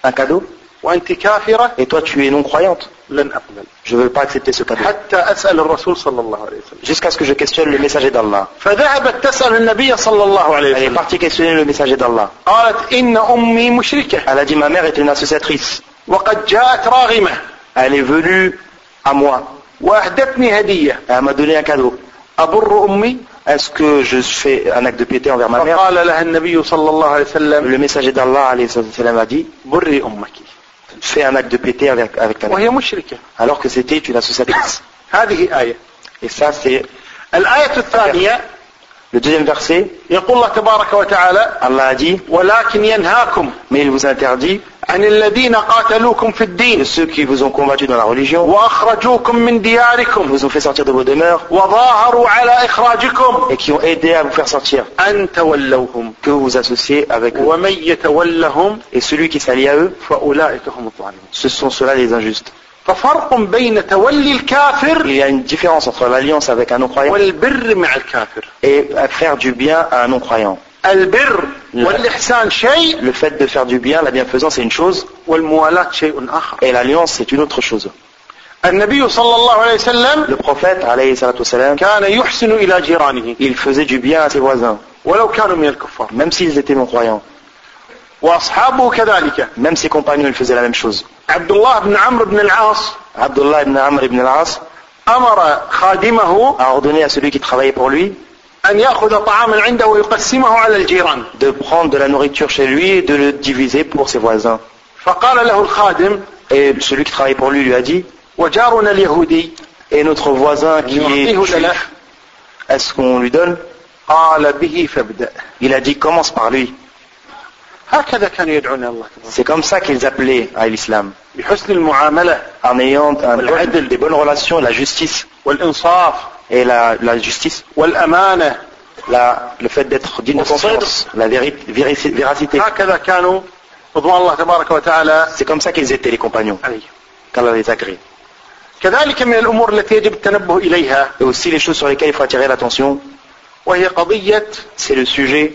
un cadeau وأنت كافرة et toi tu es non croyante. لن أقبل Je ne veux pas accepter ce cadeau. حتى أسأل الرسول صلى الله عليه وسلم Jusqu'à ce que je questionne le messager d'Allah. فذهبت تسأل النبي صلى الله عليه Elle est وسلم partie questionner le messager d'Allah. قالت إن أمي مشركة Elle a dit ma mère est une associatrice. وقد جاءت راغمة Elle est venue à moi. وأهدتني هدية Elle m'a donné un cadeau. أبر أمي Est-ce que je fais un acte de piété envers ma mère فقال لها النبي صلى الله عليه وسلم Le messager d'Allah a dit بري أمك fais un acte de piété avec, avec ta. وهي مشركة Alors que c'était une associatrice. هذه آية Et ça c'est الآية الثانية Le deuxième verset, Allah a dit, mais il vous interdit de ceux qui vous ont combattu dans la religion, vous ont fait sortir de vos demeures, et qui ont aidé à vous faire sortir, que vous vous associez avec eux. Et celui qui s'allie à eux, ce sont ceux-là les injustes. ففرق بين تولي الكافر Il y a une différence entre l'alliance avec un non-croyant والبر مع الكافر et à faire du bien à un non-croyant. البر لا. والاحسان شيء Le fait de faire du bien, la bienfaisance, c'est une chose, والموالاه شيء اخر et l'alliance, c'est une autre chose. النبي صلى الله عليه وسلم Le prophète, alayhi salatu wassalam, كان يحسن الى جيرانه il faisait du bien à ses voisins, ولو كانوا من الكفار même s'ils étaient non-croyants. واصحابه كذلك Même ses compagnons, ils faisaient la même chose. عبد الله بن عمرو بن العاص Abdullah ibn Amr ibn al-As امر خادمه a ordonné à celui qui travaillait pour lui ان ياخذ طعاما عنده ويقسمه على الجيران de prendre de la nourriture chez lui et de le diviser pour ses voisins. فقال له الخادم Et celui qui travaillait pour lui lui a dit, وجارنا اليهودي et notre voisin qui est نعطيه juif, لنا est-ce qu'on lui donne قال به فابدأ Il a dit, commence par lui. C'est comme ça qu'ils appelaient à l'islam. بحسن المعاملة En ayant un bon- والعدل. des bonnes relations, la justice. والإنصاف Et la, la justice, والأمانة la- le fait d'être digne de confiance, la véri- véri- véracité. هكذا كانوا رضوان الله تبارك وتعالى C'est comme ça qu'ils étaient les compagnons, عليه qu'Allah les agrée. كذلك من الأمور التي يجب التنبه إليها Et aussi les choses sur lesquelles il faut attirer l'attention, وهي قضية c'est le sujet,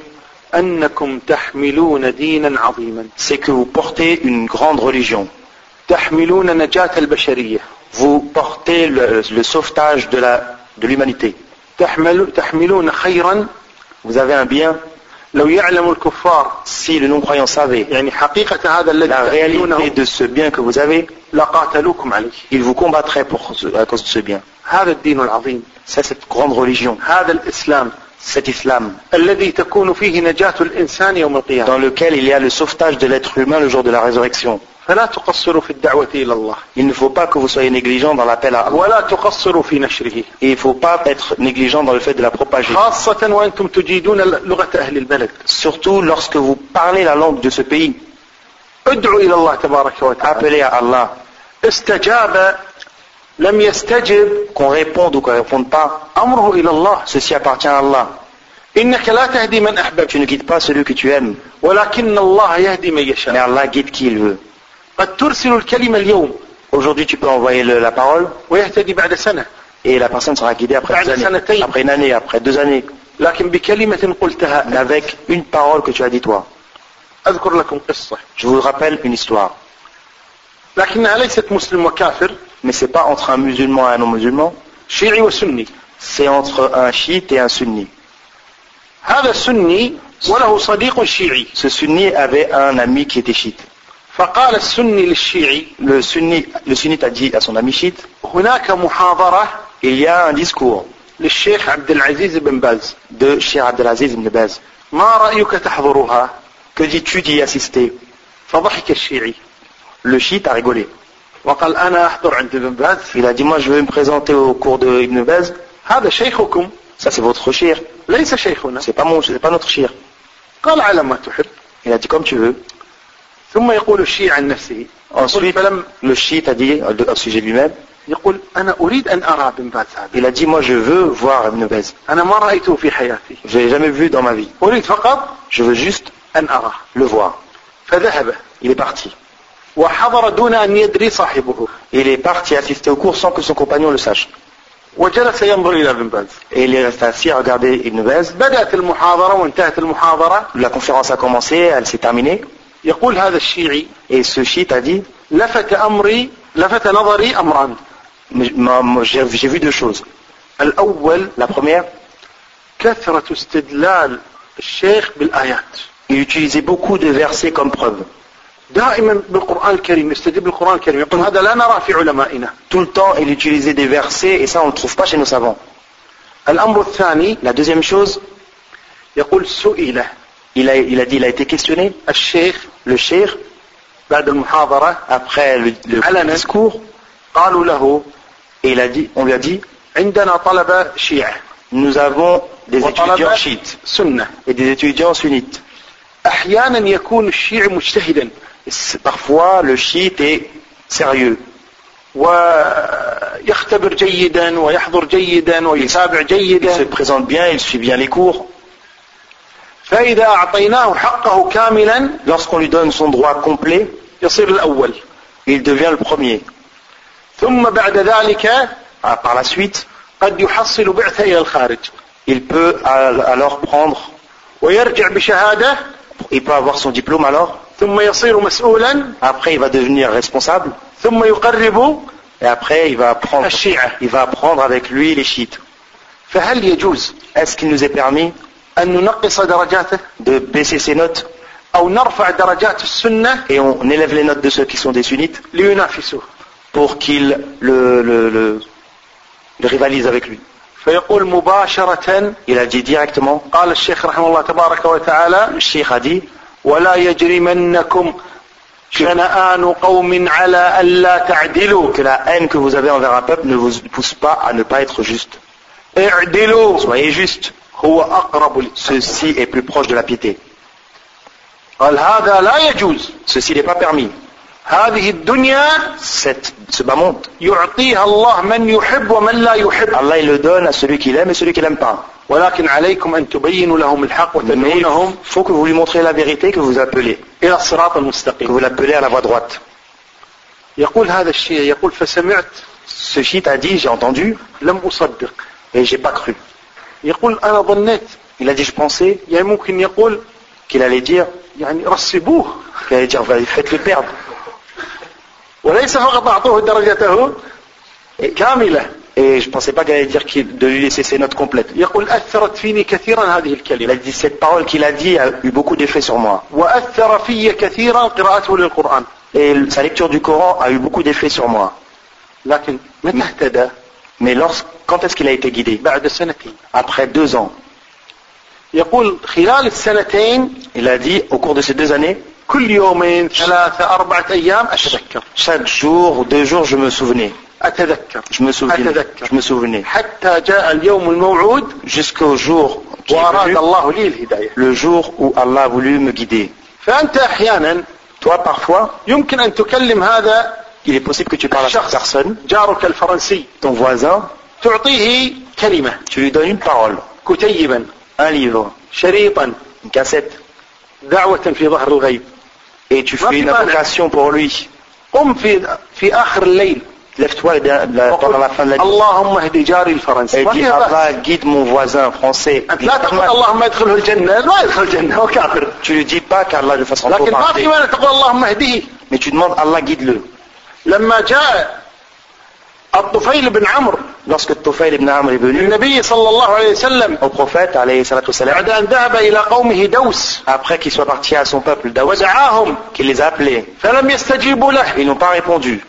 c'est que vous portez une grande religion. Vous portez le, sauvetage de l'humanité. Vous avez un bien. si le non-croyant savait la réalité de ce bien que vous avez, il vous combattrait pour, à cause de ce bien. C'est cette grande religion. Cet islam, الذي تكون فيه نجاة الإنسان يوم القيامة dans lequel il y a le sauvetage de l'être humain le jour de la résurrection. فلا تقصروا في الدعوة إلى الله Il ne faut pas que vous soyez négligent dans l'appel à Allah. ولا تقصروا في نشره Et il ne faut pas être négligent dans le fait de la propager. خاصة وأنتم تجيدون لغة أهل البلد Surtout lorsque vous parlez la langue de ce pays. ادعوا إلى الله تبارك وتعالى Appelez à Allah. استجاب لم يستجب Qu'on réponde ou qu'on ne réponde pas, أمره إلى الله ceci appartient à Allah. إنك لا تهدي من أحببت Tu ne guides pas celui que tu aimes, ولكن الله يهدي من mais يشاء Allah guide qui il veut. قد ترسل الكلمة اليوم Aujourd'hui, tu peux envoyer le- la parole ويهتدي بعد سنة et la personne sera guidée après بعد deux années, سنتين. après une année, après deux années, لكن بكلمة قلتها mais avec une parole que tu as dit toi. أذكر لكم قصة Je vous rappelle une histoire, لكنها ليست مسلم وكافر mais c'est pas entre un musulman et un non-musulman, شيعي وسني c'est entre un chiite et un sunni. هذا السني وله صديق شيعي Ce sunni avait un ami qui était chiite. فقال السني للشيعي Le, sunni, le sunnite a dit à son ami chiite, هناك محاضرة il y a un discours للشيخ عبد العزيز بن باز de Cheikh Abdelaziz ibn Baz. ما رأيك تحضرها Que dis-tu d'y assister فضحك الشيعي Le chiite a rigolé. وقال أنا أحضر عند ابن باز Il a dit, moi je veux me présenter au cours de Ibn Baz. هذا شيخكم Ça c'est votre shir. ليس شيخنا C'est pas mon, pas notre shir. قال على ما تحب Il a dit comme tu veux. ثم يقول الشيعي عن نفسه Ensuite, فلم le chiite a dit euh, au sujet de lui-même, يقول أنا أريد أن أرى ابن باز هذا il a dit, moi je veux voir Ibn Baz. أنا ما رأيته في حياتي Je l'ai jamais vu dans ma vie. أريد فقط Je veux juste أن أراه le voir. فذهب Il est parti. Il est parti assister au cours sans que son compagnon le sache. Et il est resté assis à regarder Ibn Baz. La conférence a commencé, elle s'est terminée. Et ce chiite a dit J'ai vu deux choses. La première, il utilisait beaucoup de versets comme preuve. دائما بالقرآن الكريم يستدل بالقرآن الكريم يقول هذا لا نرى في علمائنا Tout le temps, il utilisait des versets et ça, on ne le trouve pas chez nos savants. الأمر الثاني La deuxième chose, يقول سئل il a, il a dit, il a été questionné, الشيخ le cheikh, بعد المحاضرة après le, le discours, قالوا له et il a dit, on lui a dit, عندنا طلبة شيعة nous avons des étudiants chiites سنة et des étudiants sunnites. أحيانا يكون الشيعي مجتهدا parfois le chiite est sérieux. Il se présente bien il suit bien les cours. Lorsqu'on lui donne son droit complet il devient le premier. Ah, par la suite il peut alors prendre il peut avoir son diplôme alors. ثم يصير مسؤولا Après, il va devenir responsable. ثم يقرب Et après, il va prendre, الشيعة il va prendre avec lui les chiites. فهل يجوز Est-ce qu'il nous est permis أن ننقص درجاته de baisser ses notes أو نرفع درجات السنة et on élève les notes de ceux qui sont des sunnites لينافسوه pour qu'ils le, le, le- le rivalisent avec lui فيقول مباشرة Il a dit directement, قال الشيخ رحمه الله تبارك وتعالى le cheikh a dit, ولا يجرمنكم شنآن قوم على ألا تعدلوا que la haine que vous avez envers un peuple ne vous pousse pas à ne pas être juste. اعدلوا Soyez juste. هو أقرب للسنة Ceci est plus proche de la piété. قال هذا لا يجوز Ceci n'est pas permis. هذه الدنيا Cette, ce bas monde, يعطيها الله من يحب ومن لا يحب Allah il le donne à celui qu'il aime et celui qu'il n'aime pas. ولكن عليكم أن تبينوا لهم الحق il وتدعونهم faut que vous lui montrez la vérité, que vous appelez, إلى الصراط المستقيم vous l'appelez à la voie droite. يقول هذا الشيء يقول فسمعت Ce chiite a dit, j'ai entendu, لم أصدق et j'ai pas cru. يقول أنا ظنيت Il a dit, je pensais يعني ممكن يقول qu'il allait dire, يعني رسبوه qu'il allait dire, faites-le perdre. وليس فقط أعطوه درجته كاملة Et je ne pensais pas qu'elle allait dire de lui laisser ses notes complètes. Il dit cette parole qu'il a dit a eu beaucoup d'effet sur moi. Et sa lecture du Coran a eu beaucoup d'effet sur moi. Mais lorsque, quand est-ce qu'il a été guidé? Après deux ans. Il a dit au cours de ces deux années, chaque jour ou deux jours je me souvenais. أتذكر. أتذكر. حتى جاء اليوم الموعود Jusqu'au jour وأراد الله لي الهداية le jour où Allah a voulu me guider. فأنت أحيانا Toi, parfois, يمكن أن تكلم هذا il est possible que tu parles à cette personne, جارك الفرنسي ton voisin, تعطيه كلمة tu lui donnes une parole, كتيبا un livre, شريطا une cassette, دعوة في ظهر الغيب et tu fais une invocation pour lui. قم في في آخر الليل Lève-toi la- la- pendant la fin de la nuit اللهم اهد جاري الفرنسي et ما dis فيها بأس. Allah guide mon voisin français. أنت لا تقول اللهم ادخله الجنة ما يدخل الجنة هو كافر Tu lui dis pas qu'Allah le fasse rentrer au لكن ما paradis, في مانع تقول اللهم اهديه mais tu demandes Allah guide-le. لما جاء الطفيل بن عمرو Lorsque Tofel ibn Amr est venu النبي صلى الله عليه وسلم au prophète, alayhi salatu wassalam, بعد أن ذهب إلى قومه دوس après qu'il soit parti à son peuple, Daoud, ودعاهم qu'il les a appelés, فلم يستجيبوا له ils n'ont pas répondu.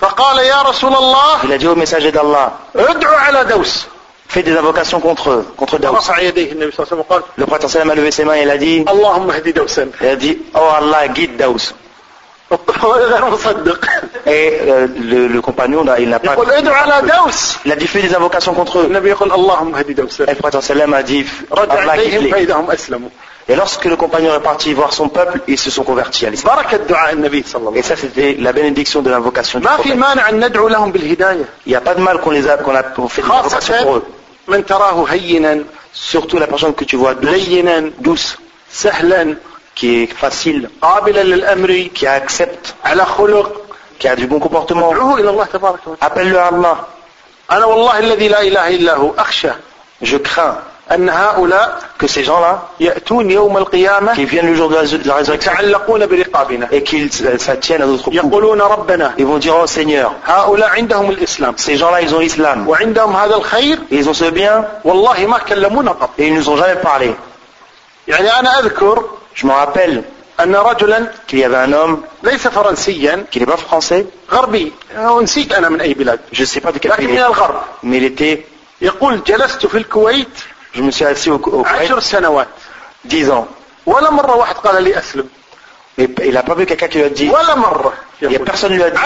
فقال يا رسول الله Il a dit au messager d'Allah, ادعوا على دوس fais des invocations contre eux, contre Daoud. رفع يديه النبي صلى الله عليه وسلم وقال Le prophète sallam a levé ses mains et il a dit, اللهم اهد دوسا il a dit, oh Allah, guide Daoud. Et euh, le, compagnon, il n'a pas... Il a diffusé des invocations contre eux. Et le a dit, Et lorsque le compagnon est parti voir son peuple, ils se sont convertis à l'islam. Et ça, c'était la bénédiction de l'invocation du prophète. Il n'y a pas de mal qu'on les a, qu'on a fait des invocations pour eux. Surtout la personne que tu vois douce qui est facile, qui accepte, qui a du bon comportement, appelle-le à Allah. Je crains que ces gens-là qui viennent le jour de la résurrection et qu'ils euh, s'attiennent à d'autres coups. Ils vont dire oh Seigneur ces gens-là ils ont l'islam. Ils ont ce bien. Et ils ne nous ont jamais parlé. Je me rappelle qu'il y avait un homme, qui n'est pas français, je ne sais pas de quel pays, mais il était, je me suis assis au, au Kuwait, 10 ans. Mais il n'a pas vu quelqu'un qui lui a dit, il n'y a personne qui lui a dit,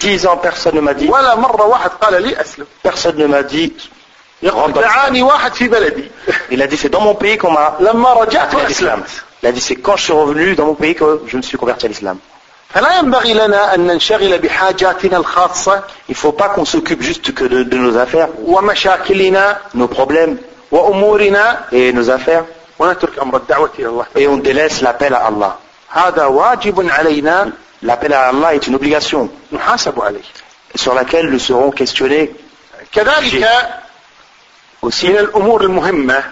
10 ans, personne ne m'a dit, personne ne m'a dit, (laughs) Il a dit c'est dans mon pays qu'on m'a l'islam. Il a dit c'est quand je suis revenu dans mon pays que je me suis converti à l'islam. Il ne faut pas qu'on s'occupe juste de, nos affaires, nos problèmes et nos affaires. Et on délaisse l'appel à Allah. L'appel à Allah est une obligation sur laquelle nous serons questionnés.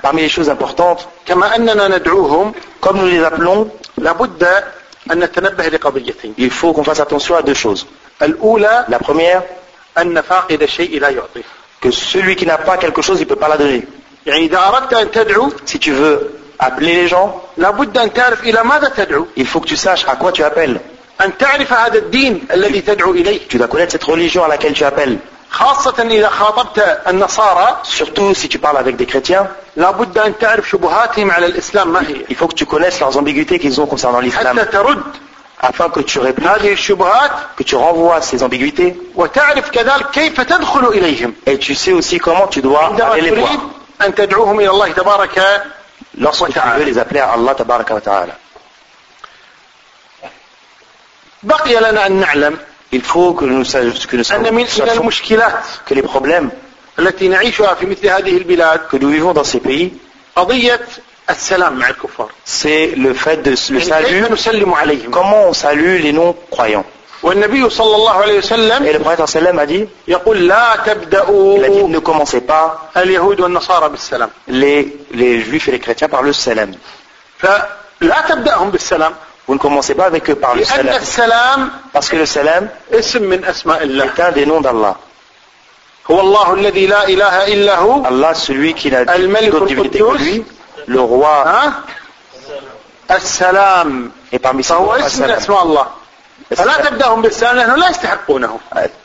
Parmi les choses importantes, comme nous les appelons, il faut qu'on fasse attention à deux choses. La première, que celui qui n'a pas quelque chose, il ne peut pas la donner. Si tu veux appeler les gens, il faut que tu saches à quoi tu appelles. Tu dois connaître cette religion à laquelle tu appelles. خاصة إذا خاطبت النصارى Surtout si tu parles avec des chrétiens, لابد أن تعرف شبهاتهم على الإسلام ما هي il faut que tu connaisses leurs ambiguïtés qu'ils ont concernant l'islam, حتى ترد afin que tu répliques, هذه الشبهات que tu renvoies ces ambiguïtés, وتعرف كذلك كيف تدخل إليهم et tu sais aussi comment tu dois aller les voir. أن تدعوهم إلى الله تبارك Lorsque tu veux les appeler à Allah wa ta'ala. بقي لنا أن نعلم Il faut que nous sachions que, nous أن من من sachions المشكلات que les problèmes التي نعيشها في مثل هذه البلاد que nous vivons dans ces pays, قضية السلام مع الكفار c'est le fait de le يعني salut, كيف نسلم عليهم comment on salue les non-croyants. والنبي صلى الله عليه Et وسلم le prophète sallam a dit, يقول لا il a dit, تبدأوا ne commencez pas اليهود والنصارى بالسلام les, les juifs et les chrétiens par le salam. فلا تبدأهم بالسلام Vous ne commencez pas avec eux par le لأن salam. السلام Parce que le salam اسم من أسماء الله est un des noms d'Allah. هو الله الذي لا إله إلا هو Allah, celui qui n'a Al-Malik d'autre divinité que al-Quddus. lui, le roi, ها السلام et parmi ces فهو noms, اسم من As-Salam. أسماء الله فلا تبدأهم بالسلام لأنه لا يستحقونه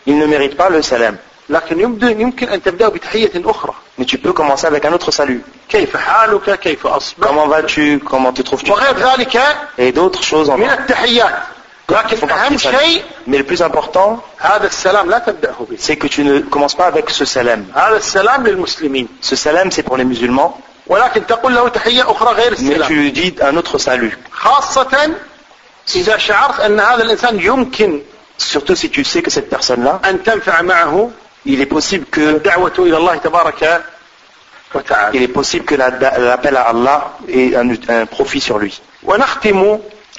Il ne mérite pas le salam. لكن يمكن أن تبدأ بتحية أخرى Mais tu peux commencer avec un autre salut. كيف حالك كيف أصبح Comment vas-tu Comment te trouves-tu وغير ذلك Et d'autres choses من التحيات لكن أهم. شيء Mais le plus important, هذا السلام لا تبدأه به c'est que tu ne commences pas avec ce salam. هذا السلام للمسلمين Ce salam, c'est pour les musulmans, ولكن تقول له تحية أخرى غير mais السلام tu lui dis un autre salut. خاصة إذا شعرت أن هذا الإنسان يمكن Surtout si tu sais que cette personne-là, أن تنفع معه il est possible que il est possible que l'appel à Allah ait un, profit sur lui.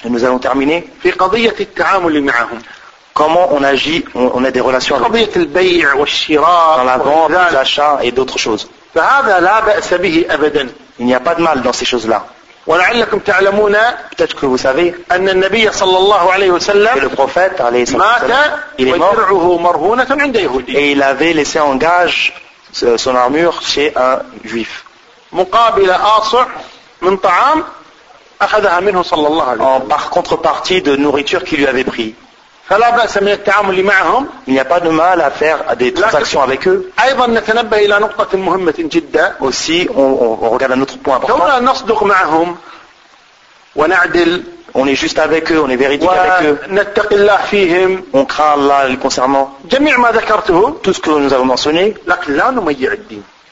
Et nous allons terminer. Comment on agit, on, a des relations avec dans la vente, l'achat et d'autres choses. Il n'y a pas de mal dans ces choses-là ولعلكم تعلمون Peut-être que vous savez أن النبي صلى الله عليه que وسلم le prophète, alayhi salatu مات wassalam, il est mort ودرعه مرهونة عند يهودي et il avait laissé en gage euh, son armure chez un juif. مقابل آصع من طعام أخذها منه صلى الله عليه En وسلم par contrepartie de nourriture qu'il lui avait pris. Il n'y a pas de mal à faire des transactions avec eux. Aussi, on, regarde un autre point important. On est juste avec eux, on est véridique avec eux. On craint Allah concernant tout ce que nous avons mentionné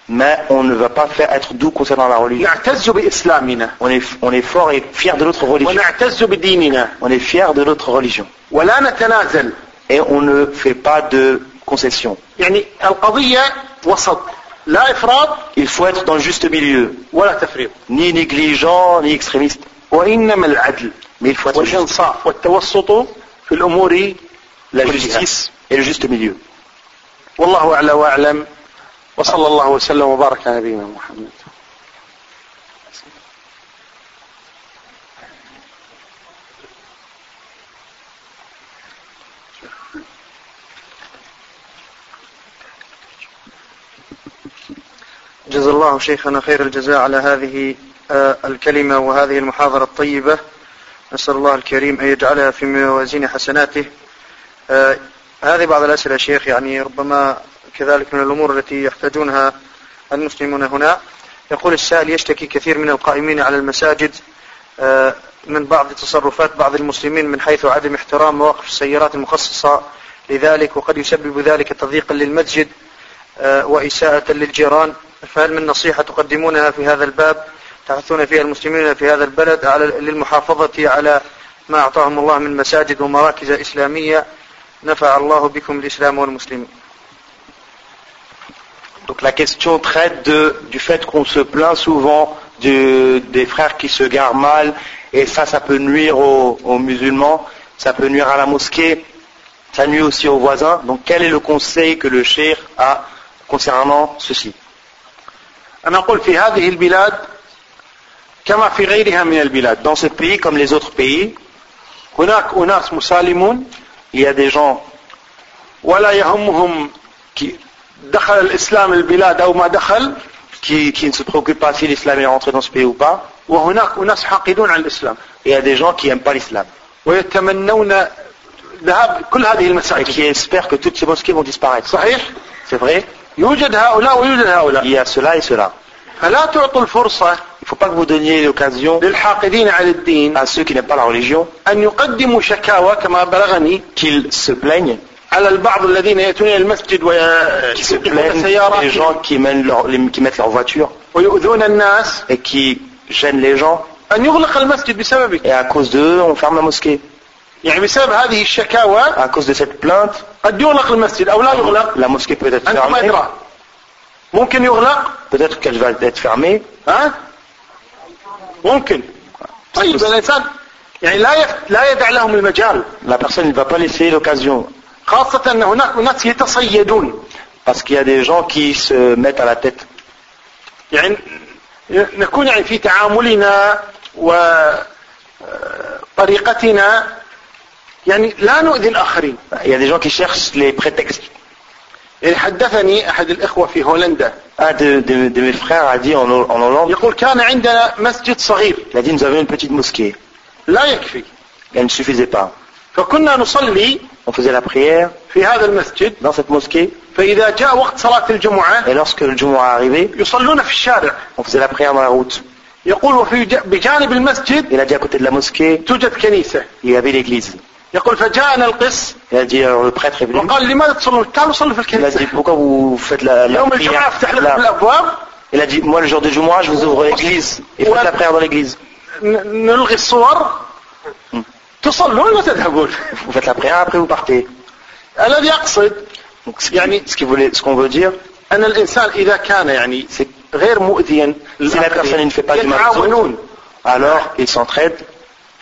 لكن لا نميع الدين mais on ne va pas faire être doux concernant la religion. نعتز بإسلامنا On est, on est fort et fier de notre religion. ونعتز بديننا On est fier de notre religion. ولا نتنازل Et on ne fait pas de concessions. يعني القضية وسط لا إفراط Il faut être dans le juste milieu. ولا تفريط Ni négligent, ni extrémiste. وإنما العدل Mais il faut être juste. والإنصاف والتوسط في الأمور La كلها. justice et le juste milieu. والله أعلى وأعلم وصلى الله وسلم وبارك على نبينا محمد. جزا الله شيخنا خير الجزاء على هذه آه، الكلمة وهذه المحاضرة الطيبة. نسأل الله الكريم أن يجعلها في موازين حسناته. آه، هذه بعض الأسئلة شيخ يعني ربما كذلك من الأمور التي يحتاجونها المسلمون هنا. يقول السائل يشتكي كثير من القائمين على المساجد آه، من بعض تصرفات بعض المسلمين من حيث عدم احترام مواقف السيارات المخصصة. لذلك وقد يسبب ذلك تضييقا للمسجد آه، وإساءة للجيران. فهل من نصيحة تقدمونها في هذا الباب؟ تحثون فيها المسلمين في هذا البلد على للمحافظة على ما أعطاهم الله من مساجد ومراكز إسلامية. نفع الله بكم الإسلام والمسلمين. Donc la question traite du fait qu'on se plaint souvent des frères qui se garent mal, et ça, ça peut nuire aux, musulmans, ça peut nuire à la mosquée, ça nuit aussi aux voisins. Donc quel est le conseil que le shir a concernant ceci? dans ce pays comme les autres pays il y a des gens qui دخل الإسلام البلاد أو ما دخل كي كي نسو بروكي با سي الإسلام يونتري دون سبي أو با وهناك أناس حاقدون على الإسلام. يا دي جون كي ام با الاسلام ويتمنون ذهاب كل هذه المساجد. كي اسبير كو توت سي موسكي فون ديسباريت صحيح؟ سي فري يوجد هؤلاء ويوجد هؤلاء. يا سولا اي سولا فلا تعطوا الفرصة Faut pas que vous donniez l'occasion à ceux qui n'aiment pas la religion qu'ils se plaignent. les gens qui, mènent leur, les, qui mettent leur voiture et qui gênent les gens. et à cause d'eux on ferme la mosquée. à cause de cette plainte la mosquée peut être fermée. peut-être qu'elle va être fermée. la personne ne va pas laisser l'occasion. خاصة أن هناك أناس يتصيدون Parce qu'il y a des gens qui se mettent à la tête. يعني نكون يعني في تعاملنا وطريقتنا يعني لا نؤذي الآخرين Il y a des gens qui cherchent les prétextes. يعني حدثني أحد الإخوة في هولندا Un de, de- de mes frères a dit en, en Hollande, يقول كان عندنا مسجد صغير il a dit nous avions une petite mosquée. لا يكفي Elle ne suffisait pas. فكنا نصلي On faisait la prière في هذا المسجد dans cette mosquée فإذا جاء وقت صلاة الجمعة et lorsque le Jumu'ah arrivait, يصلون في الشارع on faisait la prière dans la route. يقول وفي ج- بجانب المسجد Il a dit à côté de la mosquée, توجد كنيسة il y avait l'église. يقول فجاءنا القس Il a dit, alors le prêtre est venu. وقال لماذا تصلون تعالوا صلوا في Il a dit, الكنيسة pourquoi vous faites la, la يوم الجمعة prière افتح لكم là الأبواب Il a dit, moi le jour du Jumu'ah, je vous ouvre l'église. Et faites la prière dans l'église. ن- نلغي الصور تصلون وتذهبون وفات فات لا بريان ابري و بارتي الذي اقصد يعني ce qu'il سكون فو دير أن الإنسان إذا كان يعني غير مؤذيا si la personne ne fait pas du mal aux autres. alors il s'entraide.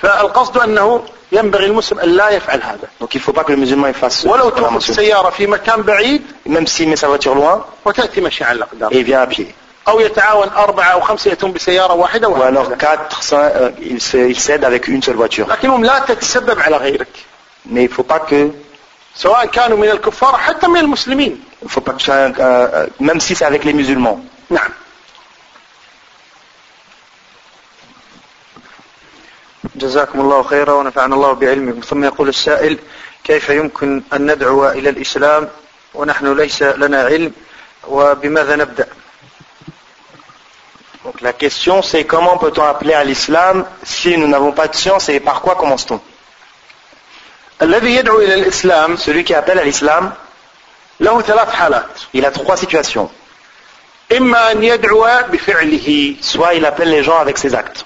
فالقصد أنه ينبغي المسلم أن لا يفعل هذا. Donc il faut pas que le ولو تركت السيارة في مكان بعيد ميم سي مي sa voiture وتأتي ماشي على الأقدام. et vient à أو يتعاون أربعة أو خمسة يأتون بسيارة واحدة Ou alors وهكذا 4, 5, euh, il se- il s'aide avec une seule voiture. لكنهم لا تتسبب على غيرك. Mais il ne faut pas que, سواء كانوا من الكفار حتى من المسلمين. Faut pas que ça- euh, euh, même si c'est avec les musulmans. نعم. جزاكم الله خيرا ونفعنا الله بعلمكم. ثم يقول السائل كيف يمكن أن ندعو إلى الإسلام ونحن ليس لنا علم وبماذا نبدأ؟ Donc la question c'est comment peut-on appeler à l'islam si nous n'avons pas de science et par quoi commence-t-on? Celui qui appelle à l'islam, il a trois situations. Soit il appelle les gens avec ses actes,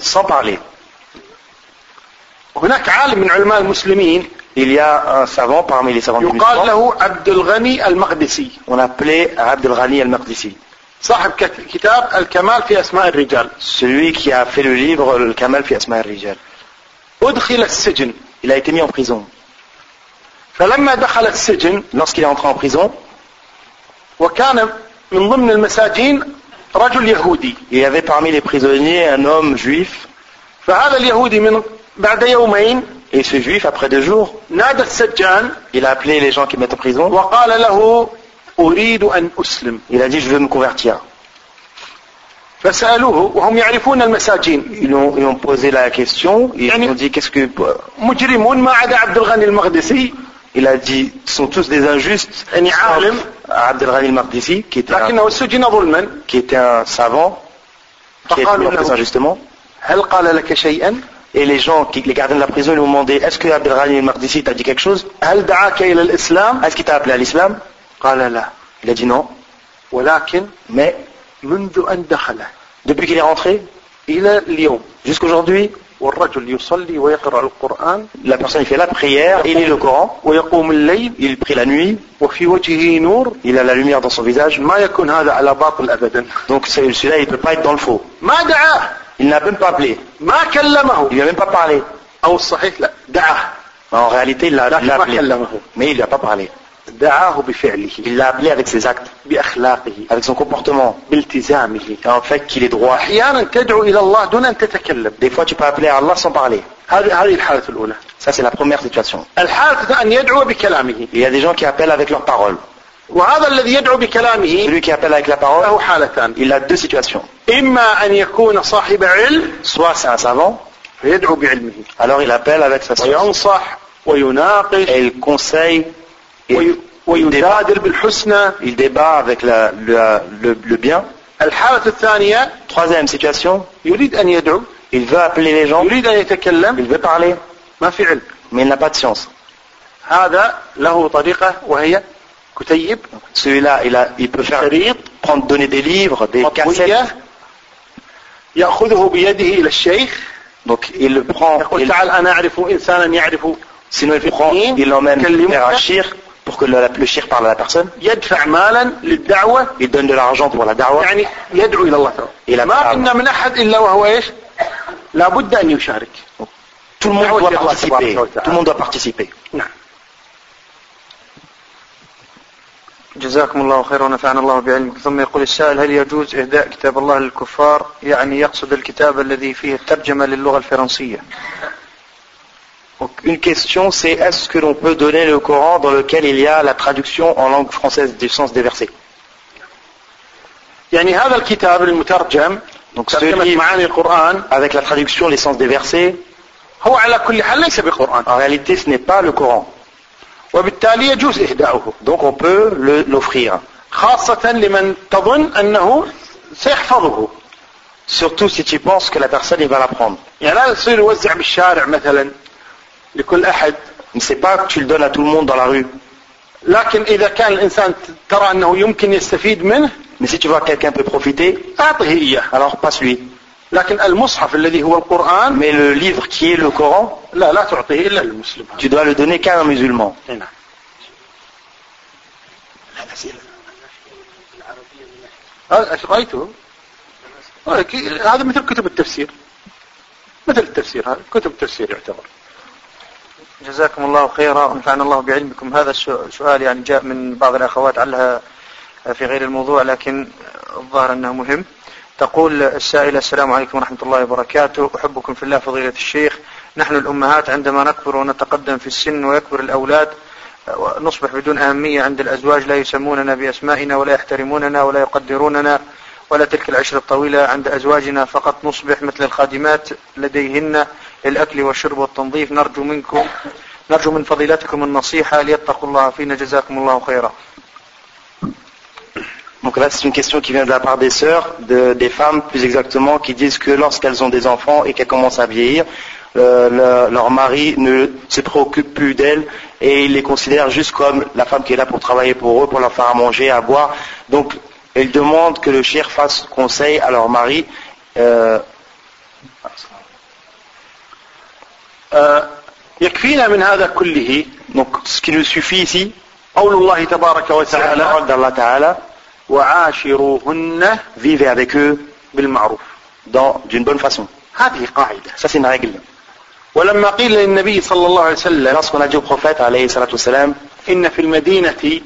sans parler. Il y a un savant parmi les savants musulmans. On l'appelait Abdel Ghani al-Maqdisi صاحب كت- كتاب الكمال في أسماء الرجال Celui qui a fait le livre Le Kamal fi Asma al-Rijal. أدخل السجن Il a été mis en prison. فلما دخل السجن Lorsqu'il est entré en prison, وكان من ضمن المساجين رجل يهودي il y avait parmi les prisonniers un homme juif, فهذا اليهودي من بعد يومين et ce juif, après deux jours, نادى السجان il a appelé les gens qui mettent en prison, وقال له أريد أن أسلم Il a dit, je veux me convertir. Ils ont, ont posé la question, ils ont dit, qu'est-ce que... Il a dit, ce sont tous des injustes. Abdelghani al-Maqdisi, qui était un, qui était un savant, qui a été très injustement. Et les gens, qui, les gardiens de la prison, ils lui ont demandé, est-ce que Abdelghani al-Maqdisi t'a dit quelque chose? Est-ce qu'il t'a appelé à l'islam? Il a dit non. Mais depuis qu'il est rentré, il a Lyon. Jusqu'aujourd'hui, la personne fait la prière, il lit le Coran, il prie la nuit, il a la lumière dans son visage. Donc celui-là, il ne peut pas être dans le faux. Il n'a même pas appelé. Il n'a même pas parlé. En réalité, il l'a appelé. Mais il n'a pas parlé. Il l'a appelé avec ses actes, avec son comportement, en fait qu'il est droit. Des fois tu peux appeler Allah sans parler. Ça c'est la première situation. Il y a des gens qui appellent avec leurs paroles. Celui qui appelle avec la parole, il a deux situations. Soit c'est un savant, alors il appelle avec sa science. Et il conseille ويجادل بالحسنى il débat avec la- le, le- le bien. الحالة الثانية Troisième situation, يريد أن يدعو il veut appeler les gens, يريد أن يتكلم il veut parler, ما في علم mais il n'a pas de science. هذا له طريقة وهي كتيب Celui-là, il, a- il peut faire prendre, donner des livres, des cassettes. يأخذه بيده إلى الشيخ Donc il le prend, يقول تعال أنا أعرف إنسانا يعرف sinon il prend, il l'emmène faire un shir pour que le, le shir parle à la personne. يدفع مالا للدعوة Il donne de l'argent pour la da'wah. يعني يدعو إلى الله تعالى إلى ما تعالى. منا من أحد إلا وهو إيش لابد أن يشارك Tout le monde doit participer. Tout le monde doit participer. نعم جزاكم الله خيرا ونفعنا الله بعلمك ثم يقول السائل هل يجوز إهداء كتاب الله للكفار يعني يقصد الكتاب الذي فيه الترجمة للغة الفرنسية Donc, une question, c'est est-ce que l'on peut donner le Coran dans lequel il y a la traduction en langue française du sens des versets Donc, ce livre, avec la traduction, les sens des versets, en réalité, ce n'est pas le Coran. Donc, on peut l'offrir. Surtout si tu penses que la personne il va l'apprendre. لكل أحد. Pas que tu le donnes à tout le monde dans la rue. لكن إذا كان الإنسان ترى أنه يمكن يستفيد منه Mais si tu vois que quelqu'un peut profiter, أعطه إياه alors passe-lui. لكن المصحف الذي هو القرآن Mais le livre qui est le Coran, لا لا تعطيه إلا للمسلم tu dois le donner qu'à un musulman. نعم. رأيته؟ كي- هذا مثل كتب التفسير. مثل التفسير هذا كتب التفسير يعتبر. جزاكم الله خيرا. ونفعنا الله بعلمكم. هذا السؤ- سؤال يعني جاء من بعض الأخوات علها في غير الموضوع لكن الظاهر أنه مهم. تقول السائلة السلام عليكم ورحمة الله وبركاته. أحبكم في الله فضيلة الشيخ. نحن الأمهات عندما نكبر ونتقدم في السن ويكبر الأولاد نصبح بدون أهمية عند الأزواج لا يسموننا بأسمائنا ولا يحترموننا ولا يقدروننا ولا تلك العشرة الطويلة عند أزواجنا فقط نصبح مثل الخادمات لديهن. للأكل والشرب والتنظيف نرجو منكم نرجو من فضيلتكم النصيحة ليتقوا الله فينا جزاكم الله خيرا Donc là, c'est une question qui vient de la part des sœurs, de- des femmes plus exactement, qui disent que lorsqu'elles ont des enfants et qu'elles commencent à vieillir, euh, le- leur mari ne se préoccupe plus d'elles et il les considère juste comme la femme qui est là pour travailler pour eux, pour leur faire à manger, à boire. Donc, elles demandent que le shir fasse conseil à leur mari. euh, آه، آه، يكفينا من هذا كله قول الله تبارك وتعالى عند الله تعالى وعاشروهن vivez avec بالمعروف. Dans d'une bonne هذه قاعدة. ولما قيل للنبي صلى الله عليه وسلم lorsqu'on a dit au عليه الصلاة والسلام إن في المدينة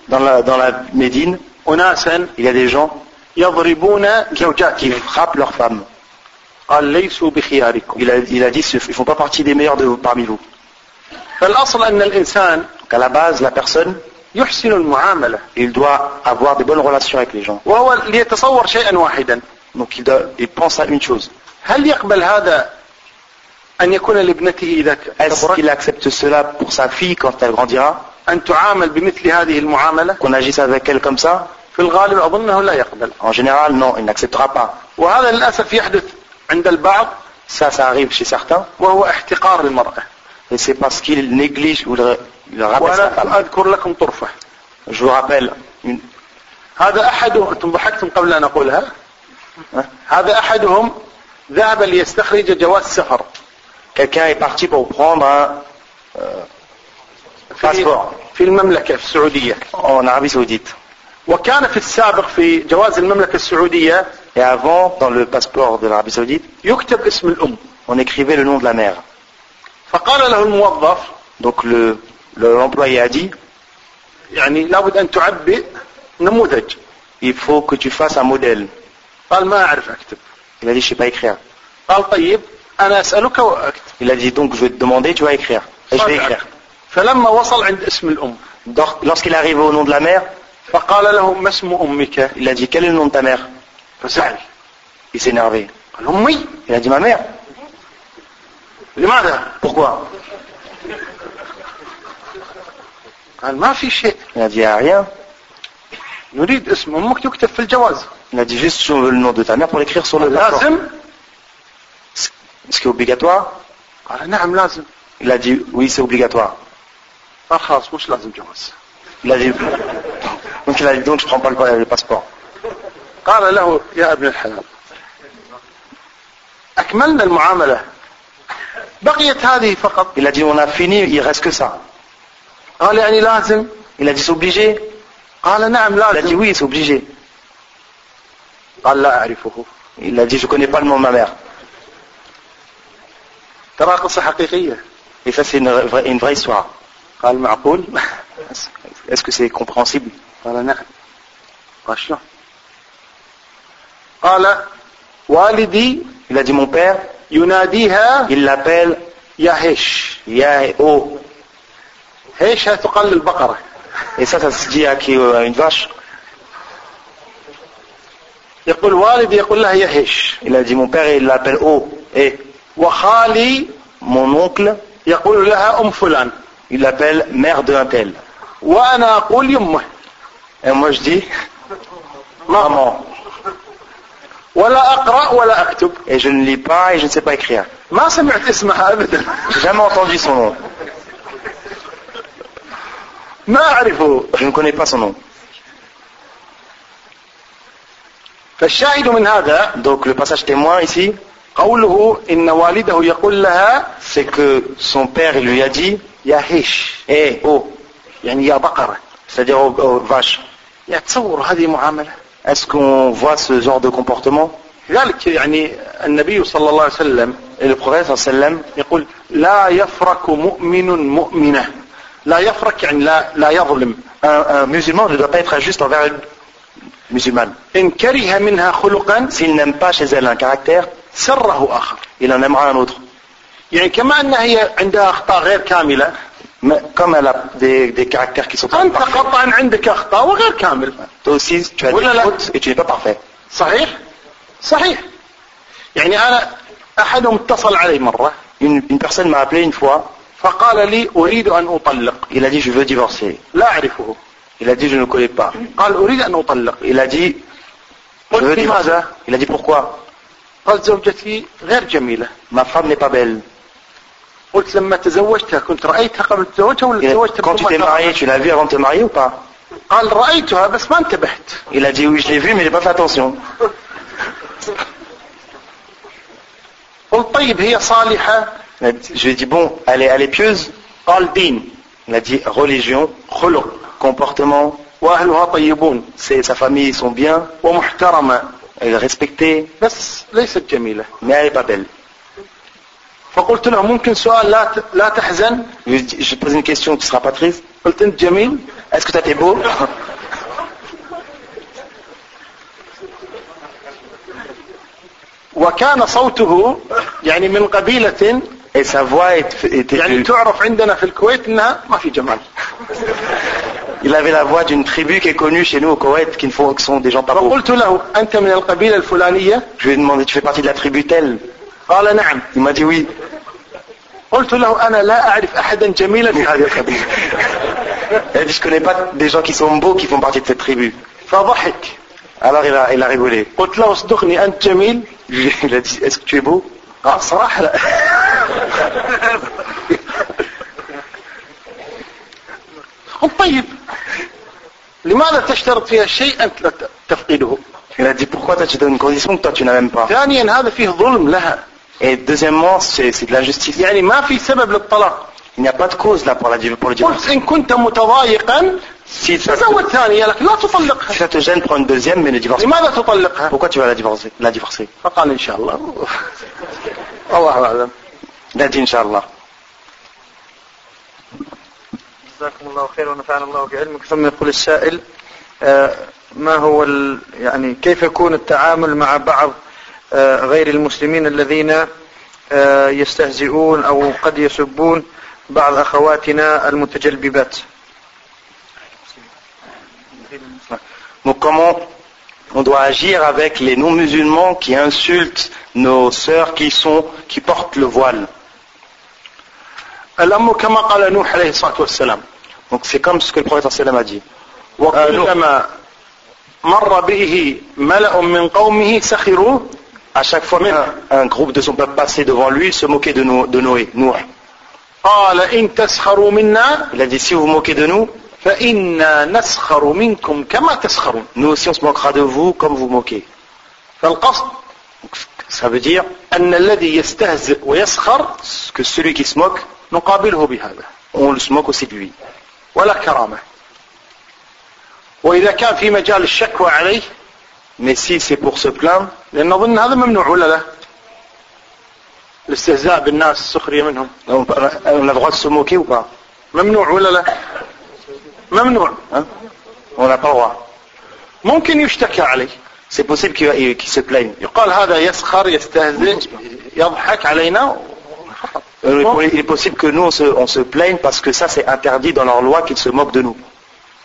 أناسا il y a يضربون زوجاتهم qui frappent leurs femmes. قال ليسوا بخياركم Il a, il a dit, ils font pas partie des meilleurs de parmi vous. فالأصل أن الإنسان Donc à la base, la personne, يحسن المعاملة il doit avoir des bonnes relations avec les gens. وهو ليتصور شيئا واحدا Donc il, doit, il pense à une chose. هل يقبل هذا أن يكون لابنته إذا Est-ce qu'il accepte cela pour sa fille quand elle grandira أن تعامل بمثل هذه المعاملة Qu'on agisse avec elle comme ça في الغالب أظنه لا يقبل En général, non, il n'acceptera pas. وهذا للأسف يحدث عند البعض Ça, ça arrive chez certains. وهو احتقار المرأة Et c'est parce qu'il néglige ou rabaisse وأنا. أذكر لكم طرفة. Je vous rappelle une, هذا أحدهم أنتم ضحكتم قبل أن أقولها هذا أحدهم ذهب ليستخرج جواز سفر. Quelqu'un est parti pour prendre un euh, في, passeport. في المملكة في السعودية. En Arabie Saoudite. وكان في السابق في جواز المملكة السعودية Et avant, dans le passeport de l'Arabie Saoudite, on écrivait le nom de la mère. Donc le l'employé a dit il faut que tu fasses un modèle. Il a dit je ne sais pas écrire. Il a dit donc je vais te demander tu vas écrire. Et je vais écrire. Lorsqu'il arrive au nom de la mère, il a dit quel est le nom de ta mère? فزعل Il s'est énervé. قال أمي Il a dit, ma mère. لماذا Pourquoi قال ما في شيء Il a dit, ah, rien. نريد اسم أمك يكتب في الجواز Il a dit juste sur le nom de ta mère pour l'écrire sur le passeport. لازم Ce qui est obligatoire قال نعم لازم Il a dit, oui, c'est obligatoire. قال خلاص مش لازم جواز Il a dit, donc il a dit, donc je prends pas le, le passeport. قال له يا ابن الحلال أكملنا المعاملة. بقيت هذه فقط. إلى دي اون افيني il قال يعني لازم. إلى دي obligé. قال نعم لازم. إلى دي oui c'est قال لا أعرفه. إلى دي je connais pas le nom de ترى قصة حقيقية. Et ça c'est une vraie une قال معقول؟ (laughs) Est-ce que قال نعم. قال شلون قال والدي Il a dit, mon père, يناديها il l'appelle يا هيش Yahoo. هيش هي تقال البقرة Et ça, ça se dit à qui euh, une vache. يقول والدي يقول لها يا هيش Il a dit, mon père, il l'appelle O. Et وخالي mon oncle, يقول لها أم فلان il l'appelle mère d'un tel. وأنا أقول يمه Et moi, je dis, maman. Et je ne lis pas et je ne sais pas écrire. J'ai jamais entendu son nom. Je ne connais pas son nom. Donc le passage témoin ici, c'est que son père lui a dit, c'est-à-dire oh, oh vache. Est-ce qu'on voit ce genre de comportement لذلك يعني النبي صلى الله عليه وسلم le prophète sallam, يقول لا يفرك مؤمن مؤمنة لا يفرك يعني لا لا يظلم un, un musulman ne doit pas être injuste envers une musulmane. إن كره منها خلقا S'il n'aime pas chez elle un caractère, سره آخر il en aimera un autre. يعني كما أن هي عندها أخطاء غير كاملة comme elle a des, des caractères qui sont pas parfaits, toi aussi tu as des fautes et tu n'es pas parfait. صحيح صحيح يعني أنا أحدهم اتصل علي مرة Une, une personne m'a appelé une fois, فقال لي أريد أن أطلق il a dit je veux divorcer. لا أعرفه Il a dit je ne connais pas. قال أريد أن أطلق Il a dit je veux divorcer. Il a dit pourquoi قال زوجتي غير جميلة Ma femme n'est pas belle. قلت لما تزوجتها كنت رأيتها قبل تزوجها ولا تزوجتها Quand tu بدون t'es ما marié, tu l'as vu avant de te marier ou pas تعرف؟ قال رأيتها بس ما انتبهت Il a dit oui je l'ai vu mais j'ai pas fait attention. قلت طيب هي صالحة Il a dit- Je lui ai dit bon, elle est, elle est pieuse قال دين Il a dit religion, خلق comportement, وأهلها طيبون c'est, sa famille ils sont bien, ومحترمة elle est respectée, بس ليست جميلة mais elle est pas belle. Je lui ai dit- je pose une question, tu seras pas triste قلت أنت جميل Est-ce que toi t'es beau (laughs) وكان صوته يعني من قبيلة Et sa voix est- était يعني du- تعرف عندنا في الكويت انها ما في جمال Il avait la voix d'une tribu qui est connue chez nous au Koweït, qui, ne font, qui sont des gens pas beaux. فقلت له أنت من القبيلة الفلانية Je lui ai demandé, tu fais partie de la tribu telle قال نعم oui. قلت له أنا لا أعرف أحدا جميلا في هذه القبيلة je connais pas des gens qui sont beaux qui font partie de cette tribu. فضحك Alors il a, il a rigolé. قلت له اصدقني أنت جميل Il a dit, est-ce que tu es beau قال صراحة لا قلت طيب لماذا تشترط فيها شيء أنت تفقده Il a dit pourquoi toi tu donnes une condition que toi tu n'as même pas. ثانيا هذا فيه ظلم لها Et deuxièmement, c'est de l'injustice. يعني ما في سبب للطلاق Il n'y a pas de cause là pour, la, pour le divorce. قلت إن كنت متضايقا Si ça, تزوج ثانية لكن لا si تطلقها ça te gêne, prends une deuxième, mais ne divorce pas. لماذا تطلقها Pourquoi tu vas la divorcer, la divorcer فقال إن شاء الله الله أعلم Il a dit Inch'Allah. جزاكم الله خير ونفعنا الله بعلمك ثم يقول السائل آه، ما هو. يعني كيف يكون التعامل مع بعض آه، غير المسلمين الذين آه، يستهزئون أو قد يسبون بعض أخواتنا المتجلببات Donc comment on doit agir avec les non-musulmans qui insultent nos sœurs qui sont qui portent le voile. Donc c'est comme ce que le prophète sallam a dit. وكلما مر به ملأ من قومه سخروا À chaque fois qu'un un groupe de son peuple passait devant lui, il se moquait de, nous, de Noé, Nour. قال إن تسخروا منا Il a dit si vous vous moquez de nous, فإنا نسخر منكم كما تسخرون nous aussi on se moquera de vous comme vous moquez. فالقصد Donc, ça veut dire أن الذي يستهزئ ويسخر que celui qui se moque, نقابله بهذا on le se moque aussi de lui. ولا كرامة وإذا كان في مجال الشكوى عليه Mais si c'est pour se plaindre, لأن أظن هذا ممنوع ولا لا الاستهزاء بالناس السخرية منهم on on a le droit de se moquer ou pas ممنوع ولا لا ممنوع hein On n'a pas le droit. ممكن يشتكى عليه C'est possible qu'il qu'il se plaigne. يقال هذا يسخر يستهزئ يضحك علينا Euh, Il est possible que nous on se, on se plaigne parce que ça c'est interdit dans leur loi qu'ils se moquent de nous.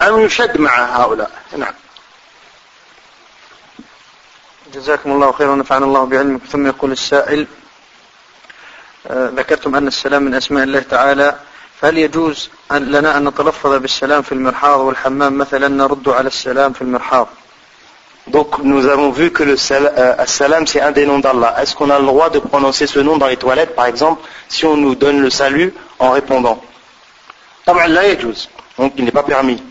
أم يشد مع هؤلاء نعم جزاكم الله خيرا ونفعنا الله بعلمك ثم يقول السائل آه، ذكرتم أن السلام من أسماء الله تعالى فهل يجوز أن لنا أن نتلفظ بالسلام في المرحاض والحمام مثلا نرد على السلام في المرحاض Donc nous avons vu que le sal- euh, salam c'est un des noms d'Allah. Est-ce qu'on a le droit de prononcer ce nom dans les toilettes par exemple si on nous donne le salut en répondant طبعا لا يجوز Donc il n'est pas permis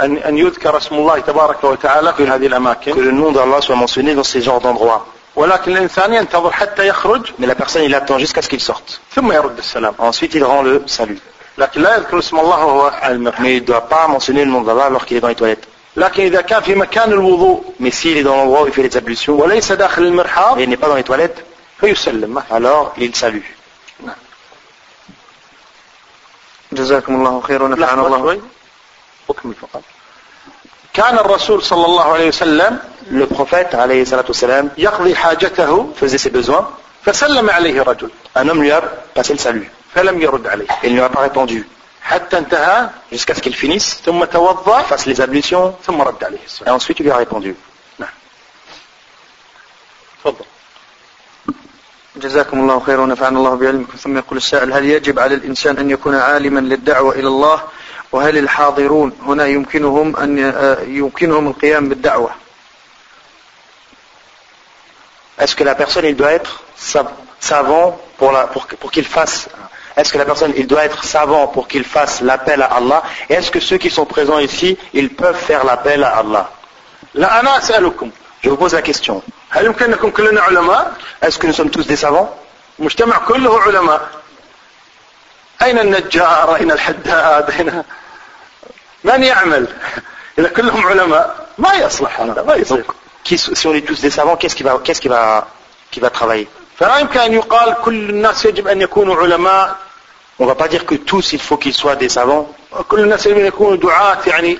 أن أن يذكر اسم الله تبارك وتعالى في هذه que الأماكن le nom d'Allah soit mentionné dans ces genres d'endroits. ولكن الإنسان ينتظر حتى يخرج Mais la personne il attend jusqu'à ce qu'il sorte. ثم يرد السلام Ensuite il rend le salut. لكن لا يذكر اسم الله وهو على المرحاض Mais il ne doit pas mentionner le nom d'Allah alors qu'il est dans les toilettes. لكن إذا كان في مكان الوضوء Mais s'il est dans l'endroit où il fait les ablutions وليس داخل المرحاض et il n'est pas dans les toilettes, فيسلم مثلا alors il salue. جزاكم الله خيرا ونفعنا لحظة الله أكمل فقط. كان الرسول صلى الله عليه وسلم Le prophète, alayhi salatu يقضي حاجته faisait ses besoins. فسلم عليه رجل. Un homme lui a passé le salut. فلم يرد عليه. Il ne lui a pas répondu. حتى انتهى Jusqu'à ce qu'il finisse, ثم توضأ fasse les ablutions, ثم رد عليه et السلام ensuite il lui a répondu. تفضل. جزاكم الله خيرا. ونفعنا الله بعلمكم ثم يقول السائل هل يجب على الإنسان أن يكون عالما للدعوة إلى الله وهل الحاضرون هنا يمكنهم أن آه، يمكنهم القيام بالدعوة Est-ce que la personne, il doit être sav- savant pour, la- pour, pour qu'il fasse Est-ce que la personne, il doit être savant pour qu'il fasse l'appel à Allah Et est-ce que ceux qui sont présents ici, ils peuvent faire l'appel à Allah لا أنا أسألكم Je vous pose la question. هل يمكن أن نكون كلنا علماء Est-ce que nous sommes tous des savants المجتمع كله علماء أين النجار؟ أين الحداد؟ أين؟ من يعمل؟ إذا كلهم علماء ما يصلح هذا ما يصير. Qui- si on est tous des savants, qu'est-ce qui va, qu'est-ce qui va, qui va travailler فلا يمكن أن يقال كل الناس يجب أن يكونوا علماء. On va pas dire que tous, il faut qu'ils soient des savants. كل الناس يجب أن يكونوا دعاة يعني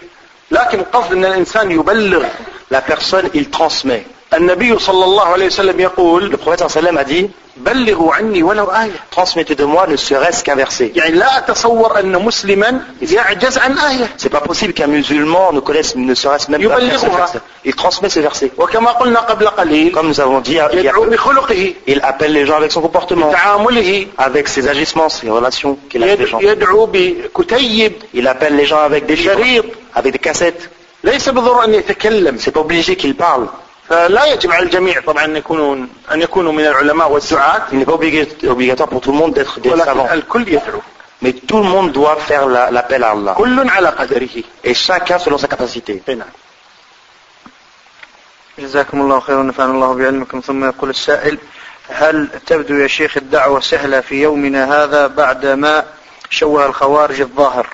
لكن القصد أن الإنسان يبلغ. La personne, il transmet. النبي صلى الله عليه وسلم Le يقول prophète sallam a dit, بلغوا عني ولو آية transmettez de moi ne serait-ce qu'un verset. يعني لا أتصور أن مسلما يعجز عن آية C'est pas possible qu'un musulman ne connaisse ne serait-ce même pas qu'un seul يبلغها. verset. Il transmet ce verset. وكما قلنا قبل قليل Comme nous avons dit, il, y a- يدعو بخلقه il appelle les gens avec son comportement, بتعامله avec ses agissements, ses relations qu'il a avec les gens. يدعو بكتيب Il appelle les gens avec des livres, شريط avec des cassettes. ليس بالضرورة أن يتكلم C'est pas obligé qu'il parle. فلا يجب على الجميع طبعا أن يكونوا أن يكونوا من العلماء والدعاة Il n'est pas obligé- obligatoire pour tout le monde d'être des savants. ولكن الكل يدعو Mais tout le monde doit faire la- l'appel à Allah. كل على قدره Et chacun selon sa capacité. إيه نعم. جزاكم الله خيرا ونفعنا الله بعلمكم ثم يقول السائل هل تبدو يا شيخ الدعوة سهلة في يومنا هذا بعدما شوه الخوارج الظاهر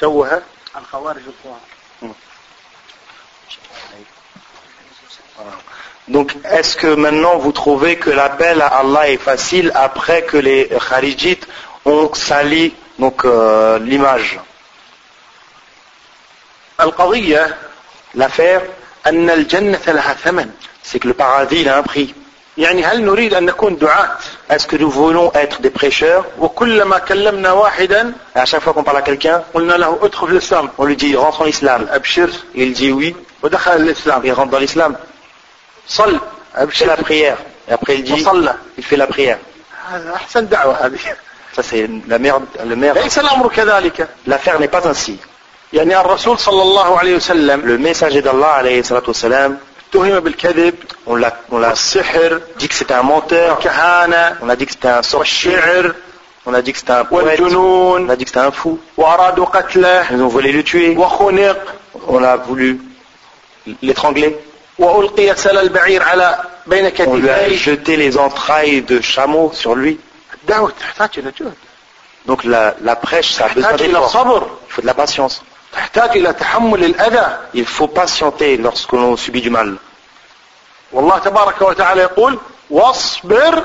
شوه الخوارج الظاهر Donc, est-ce que maintenant vous trouvez que l'appel à Allah est facile après que les Kharijites ont sali euh, l'image? L'affaire, c'est que le paradis a un prix. Est-ce que nous voulons être des prêcheurs? À chaque fois qu'on parle à quelqu'un, on lui dit rentre en islam. Il dit oui, il rentre dans l'islam. Il fait la prière. Et après il dit, il fait la prière. Ça c'est la merde. Le merde. L'affaire n'est pas ainsi. Le messager d'Allah alayhi salatu on l'a, on l'a dit que c'était un menteur, on a dit que c'était un sorcier, on a dit que c'était un poète, on a dit que c'était un fou. Ils ont voulu le tuer, on a voulu l'étrangler, وألقي سل البعير على بين on lui a كتفيه jeté les entrailles de chameau sur lui. الدعوة تحتاج إلى جهد Donc la, la prêche, ça a besoin تحتاج إلى d'effort. صبر Il faut de la patience. تحتاج إلى تحمل الأذى Il faut patienter lorsque l'on subit du mal. والله تبارك وتعالى يقول واصبر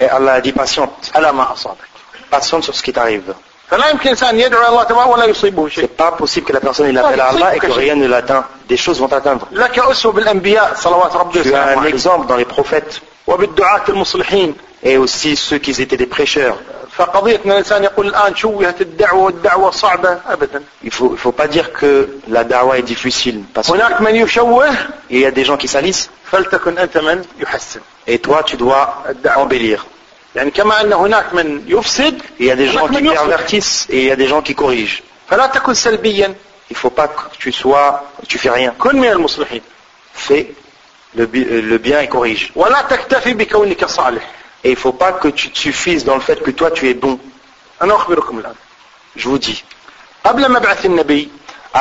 Et Allah a dit patiente, على ما أصابك patiente sur ce qui t'arrive. فلا يمكن إنسان يدعو إلى الله تبارك ولا يصيبه شيء C'est pas possible que la personne il appelle à Allah et que rien ne l'atteint. Des choses vont t'atteindre. لك أسوة بالأنبياء صلوات ربي Tu as وسلامه un عليه exemple dans les prophètes وبالدعاة المصلحين et aussi ceux qui étaient des prêcheurs. فقضية أن الإنسان يقول الآن شوهت الدعوة والدعوة صعبة أبدا Il faut, il faut pas dire que la dawa est difficile parce هناك من يشوه qu'il y a des gens qui salissent فلتكن أنت من يحسن et toi tu dois embellir. يعني كما أن هناك من يفسد Il y a des gens هناك qui pervertissent et il y a des gens qui corrigent. فلا تكن سلبيا Il faut pas que tu sois, tu fais rien. كن من المصلحين Fais le, le bien et corrige. ولا تكتفي بكونك صالح Et il faut pas que tu te suffises dans le fait que toi tu es bon. أنا أخبركم الآن Je vous dis, قبل مبعث النبي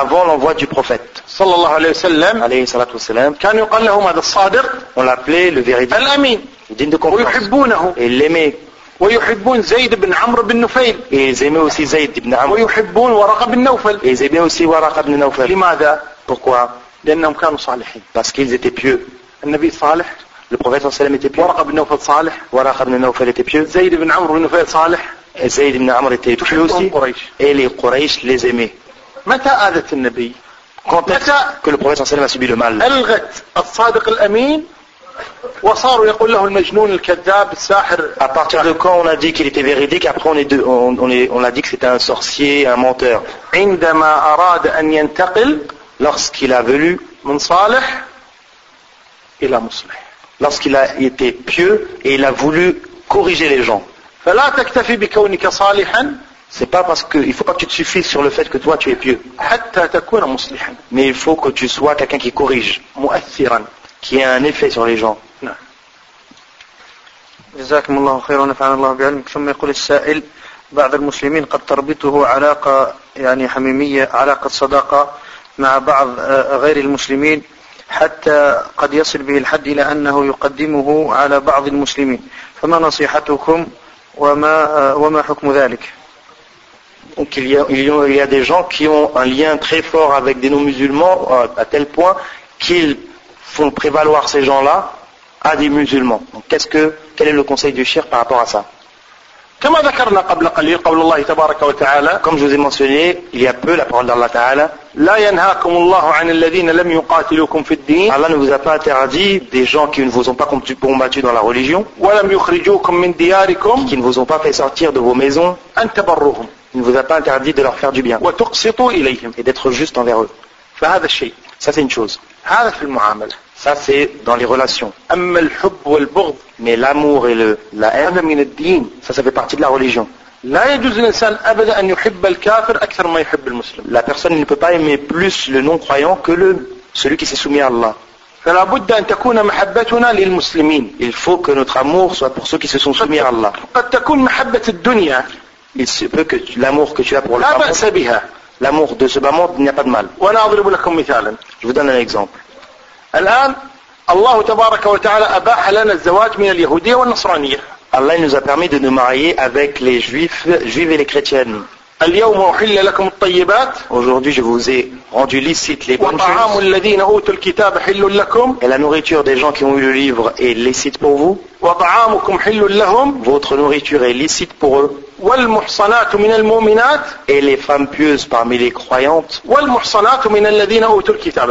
avant l'envoi du prophète, صلى الله عليه وسلم alayhi salatu wassalam, كان يقال له هذا الصادق on l'appelait le véridique, الأمين le digne de confiance. ويحبونه Et l'aimaient. ويحبون زيد بن عمرو بن نفيل Et ils aimaient aussi Zayd ibn Amr. ويحبون ورقة بن نوفل Et ils aimaient aussi Waraq ibn Nawfal. لماذا؟ Pourquoi لأنهم كانوا صالحين Parce qu'ils étaient pieux. النبي صالح Le prophète sallallahu alayhi wa sallam était pieux. ورقة بن نوفل صالح Waraq ibn Nawfal était pieux. زيد بن عمرو بن نفيل صالح Et Zayd ibn Amr était pieux aussi. Et les Quraysh les aimaient. متى آذت النبي؟ Quand est-ce que le prophète sallallahu alayhi wa sallam a subi le mal ألغت الصادق الأمين وصاروا يقول له المجنون الكذاب الساحر À partir de quand on a dit qu'il était véridique, après on, est de- on, on est- on a dit que c'était un sorcier, un menteur. عندما أراد أن ينتقل Lorsqu'il a voulu, من صالح إلى مصلح lorsqu'il a été pieux et il a voulu corriger les gens. فلا تكتفي بكونك صالحا C'est pas parce que, il faut pas que tu te suffises sur le fait que toi tu es pieux. حتى تكون مصلحا. Mais il faut que tu sois quelqu'un qui corrige, مؤثرا. Qui a un effet sur les gens. نعم. جزاكم الله خيرا ونفعنا الله بعلمك. ثم يقول السائل بعض المسلمين قد تربطه علاقة يعني حميمية علاقة صداقة مع بعض آه، غير المسلمين حتى قد يصل به الحد إلى أنه يقدمه على بعض المسلمين. فما نصيحتكم؟ وما آه، وما حكم ذلك؟ qu'il y, y, a des gens qui ont un lien très fort avec des non-musulmans euh, à, tel point qu'ils font prévaloir ces gens-là à des musulmans. Donc qu'est-ce que, quel est le conseil du shir par rapport à ça? comme je vous ai mentionné, il y a peu la parole d'Allah Ta'ala. Allah ne vous a pas interdit des gens qui ne vous ont pas combattu dans la religion, qui ne vous ont pas fait sortir de vos maisons, il ne vous a pas interdit de leur faire du bien. Et d'être juste envers eux. Ça, c'est une chose. Ça, c'est dans les relations. Mais l'amour et le, la haine, ça, ça fait partie de la religion. La personne ne peut pas aimer plus le non-croyant que celui qui s'est soumis à Allah. Il faut que notre amour soit pour ceux qui se sont soumis à Allah il se peut que l'amour que tu as pour le bas l'amour de ce bas il n'y a pas de mal. Je vous donne un exemple. Allah nous a permis de nous marier avec les juifs, juifs et les chrétiennes. Aujourd'hui, je vous ai rendu licite les bonnes choses. Et la nourriture des gens qui ont eu le livre est licite pour vous. Votre nourriture est licite pour eux. Et les femmes pieuses parmi les croyantes.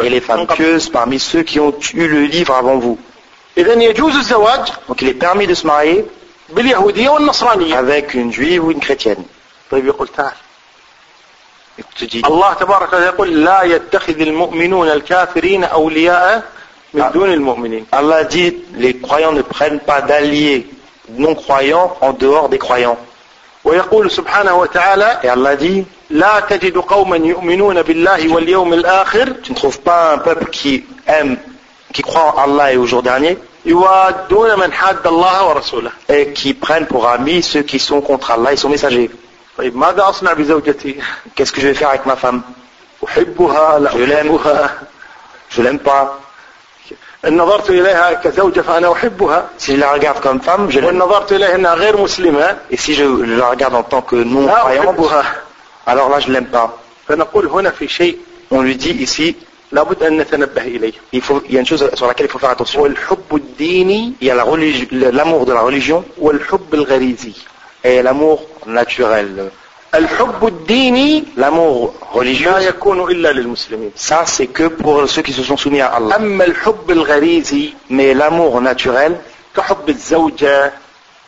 Et les femmes pieuses parmi ceux qui ont eu le livre avant vous. Donc il est permis de se marier avec une juive ou une chrétienne. طيب يقول تعال dis, الله تبارك وتعالى يقول لا يتخذ المؤمنون الكافرين أولياء من آه. دون المؤمنين Allah dit, les croyants ne prennent pas d'alliés non croyants en dehors des croyants. ويقول سبحانه وتعالى Et Allah dit, لا تجد قوما يؤمنون بالله واليوم الآخر tu ne trouves pas un peuple qui aime, qui croit en Allah et au jour dernier, يوادون من حاد الله ورسوله et qui prennent pour amis ceux qui sont contre Allah et son messager. طيب ماذا أصنع بزوجتي؟ كيس كجو يفعل ما فام؟ أحبها لا أحبها. جو لام با؟ إن نظرت إليها كزوجة فأنا أحبها. سي لا ريغارد كوم فام جلن ان نظرت إليها إنها غير مسلمة. اي سي جو لا ريغارد ان طون كو نون كرويان بوها alors là je l'aime pas. فنقول هنا في شيء on lui dit ici لابد أن نتنبه إليه. il faut il y a une chose sur laquelle il faut الديني يا لا ريليج لامور دو لا ريليجيون والحب الغريزي. est l'amour naturel. L'amour religieux, ça c'est que pour ceux qui se sont soumis à Allah. Mais l'amour naturel,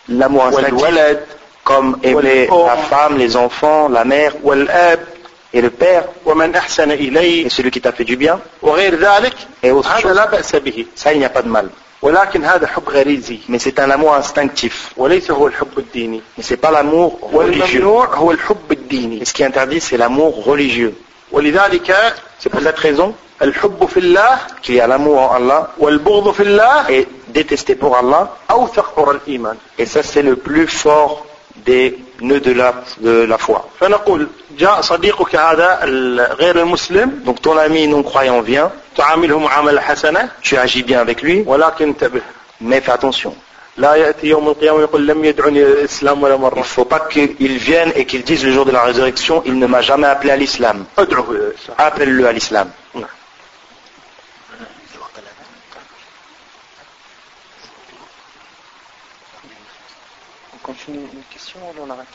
l'amour instinctif, comme aimer la femme, les enfants, la mère, et le père, et celui qui t'a fait du bien, et autre chose, ça il n'y a pas de mal ولكن هذا حب غريزي Mais c'est un amour instinctif. وليس هو الحب الديني Mais c'est pas l'amour religieux. والممنوع هو الحب الديني Et ce qui est interdit, c'est l'amour religieux. ولذلك C'est pour cette raison الحب في الله qu'il y a l'amour en Allah والبغض في الله et détester pour Allah. أوثق عرى الإيمان Et ça, c'est le plus fort des nœuds de la, de la foi. فنقول جاء صديقك هذا ال- غير المسلم Donc ton ami non croyant vient, تعامله معاملة حسنة tu agis bien avec lui, ولكن انتبه mais fais attention. لا يأتي يوم القيامة يقول لم يدعني إلى الإسلام ولا Il ne مرة faut pas qu'il vienne et qu'il dise le jour de la résurrection, il ne m'a jamais appelé à l'islam. ادعه إلى الإسلام Appelle-le à l'islam. نعم. On continue une question ou on arrête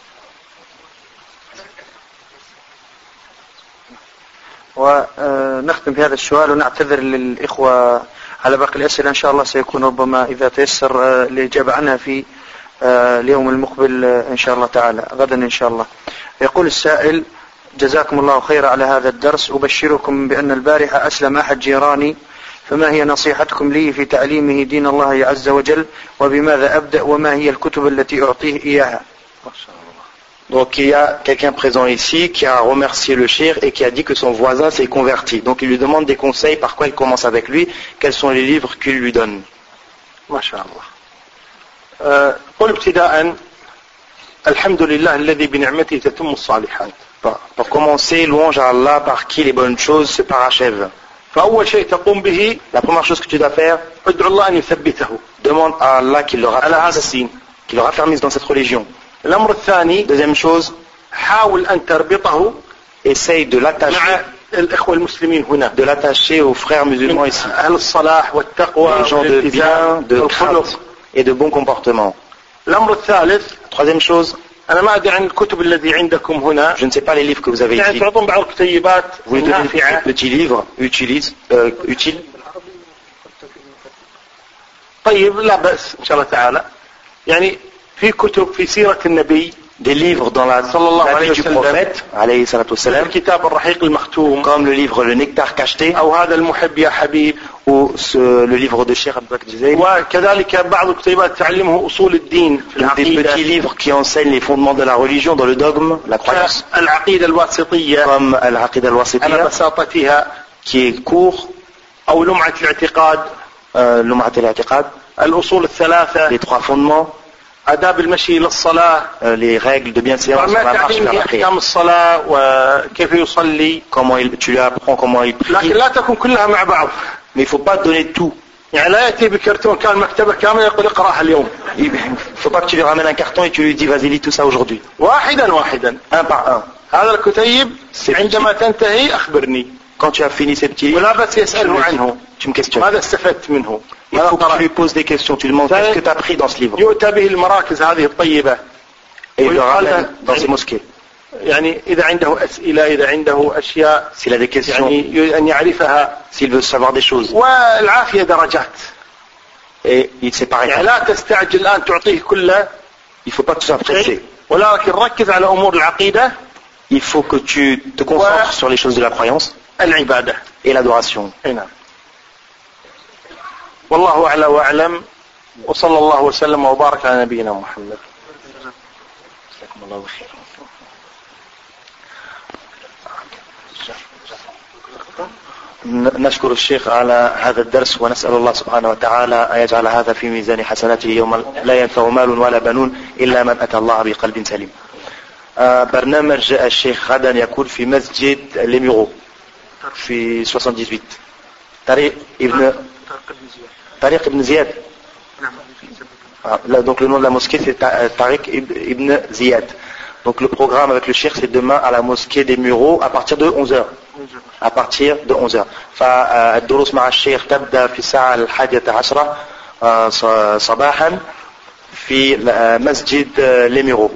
ونختم بهذا السؤال ونعتذر للإخوة على باقي الأسئلة. إن شاء الله سيكون ربما إذا تيسر آه، الإجابة عنها في آه، اليوم المقبل آه، إن شاء الله تعالى. غدا إن شاء الله. يقول السائل جزاكم الله خيرا على هذا الدرس. أبشركم بأن البارحة أسلم أحد جيراني. فما هي نصيحتكم لي في تعليمه دين الله عز وجل؟ وبماذا أبدأ؟ وما هي الكتب التي أعطيه إياها؟ Donc il y a quelqu'un présent ici qui a remercié le shir et qui a dit que son voisin s'est converti. Donc il lui demande des conseils par quoi il commence avec lui, quels sont les livres qu'il lui donne. ما شاء الله آه، قل ابتداء الحمد لله الذي بنعمته تتم الصالحات Pour, pour commencer, louange à Allah par qui les bonnes choses se parachèvent. فأول شيء تقوم به La première chose que tu dois faire, ادعو الله أن يثبته demande à Allah qu'il le على هذا raffermisse, الدين qu'il le raffermisse dans cette religion. الأمر الثاني Deuxième chose, حاول أن تربطه essaye de مع l'attacher, الإخوة المسلمين هنا de l'attacher aux frères musulmans ici. أهل الصلاح والتقوى gens de bien, de crainte et de bon comportement. الأمر الثالث Troisième chose, أنا ما أدري عن الكتب الذي عندكم هنا je ne sais pas les livres que vous avez يعني ici. تعطون بعض الكتيبات Vous lui donnez des نافعة petits livres utilise, euh, utiles. طيب لا بأس إن شاء الله تعالى يعني في كتب في سيرة النبي des livres dans صلى الله عليه وسلم عليه الصلاه والسلام الكتاب الرحيق المختوم كوم لو ليفغ لو nectar كاشتي أو هذا المحب يا حبيب ou ce, le livre de Cheikh Abdelk Jizay وكذلك بعض الكتيبات تعلمه أصول الدين في العقيده des petits livres qui enseignent les fondements de la religion dans le dogme la croyance. العقيده الواسطية كوم العقيدة الواسطية على بساطتها كي كوخ أو لمعة الاعتقاد. Euh, لمعة الاعتقاد. الأصول الثلاثة. لي تخوا فوندمون آداب المشي إلى الصلاة. لي ريغل دو بيان سيونس ما مارش احكام الصلاة وكيف يصلي. كومون il... tu apprends comment il لكن لا تكون كلها مع بعض. Mais faut pas donner tout. يعني لا يأتي بكرتون كان مكتبة كاملة يقول اقرأها اليوم. Faut pas que tu lui ramènes un carton et tu lui dis vas-y واحدا واحدا. Un par un. هذا الكتيب عندما تنتهي أخبرني. Quand tu as fini ces petits livres, ولا بس tu يسأله me, عنه tu me questionnes. ماذا استفدت منه Il ماذا faut que tu lui قرأت poses des questions. Tu lui demandes qu'est-ce que tu as appris dans ce livre. يؤتى به المراكز هذه الطيبة Et il le ويقال ramène له- dans ses mosquées. يعني إذا عنده أسئلة إذا عنده أشياء S'il a des questions, يعني ي- أن يعرفها s'il veut savoir des choses. والعافية درجات Et il sait pas يعني répondre. لا تستعجل الآن تعطيه كله Il faut pas que tu sois pressé. شيء ولكن ركز على أمور العقيدة Il faut que tu te concentres Ouais. sur les choses de la croyance العبادة et l'adoration. نعم. والله أعلى وأعلم. وصلى الله وسلم وبارك على نبينا محمد. نشكر الشيخ على هذا الدرس ونسأل الله سبحانه وتعالى أن يجعل هذا في ميزان حسناته يوم لا ينفع مال ولا بنون إلا من أتى الله بقلب سليم. آه، برنامج الشيخ غدا يكون في مسجد ليميرو في 78 طريق ابن طريق ابن زياد لا دونك لو نون لا موسكي سي طريق ابن زياد دونك لو بروغرام مع le cheikh c'est demain à la mosquée des mureaux à partir de 11h à partir de 11h فالدروس مع الشيخ تبدا في الساعة الحادية عشرة صباحا في مسجد لي ميرو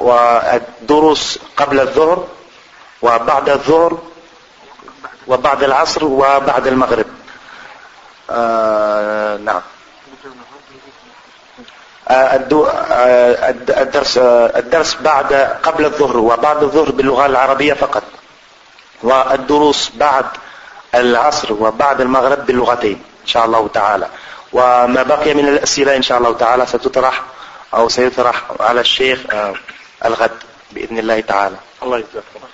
والدروس قبل الظهر وبعد الظهر وبعد العصر وبعد المغرب. آه نعم. آه، آه، الد- الدرس آه، الدرس بعد قبل الظهر وبعد الظهر باللغة العربية فقط. والدروس بعد العصر وبعد المغرب باللغتين إن شاء الله تعالى. وما بقي من الأسئلة إن شاء الله تعالى ستطرح أو سيطرح على الشيخ الغد بإذن الله تعالى. الله يجزاكم.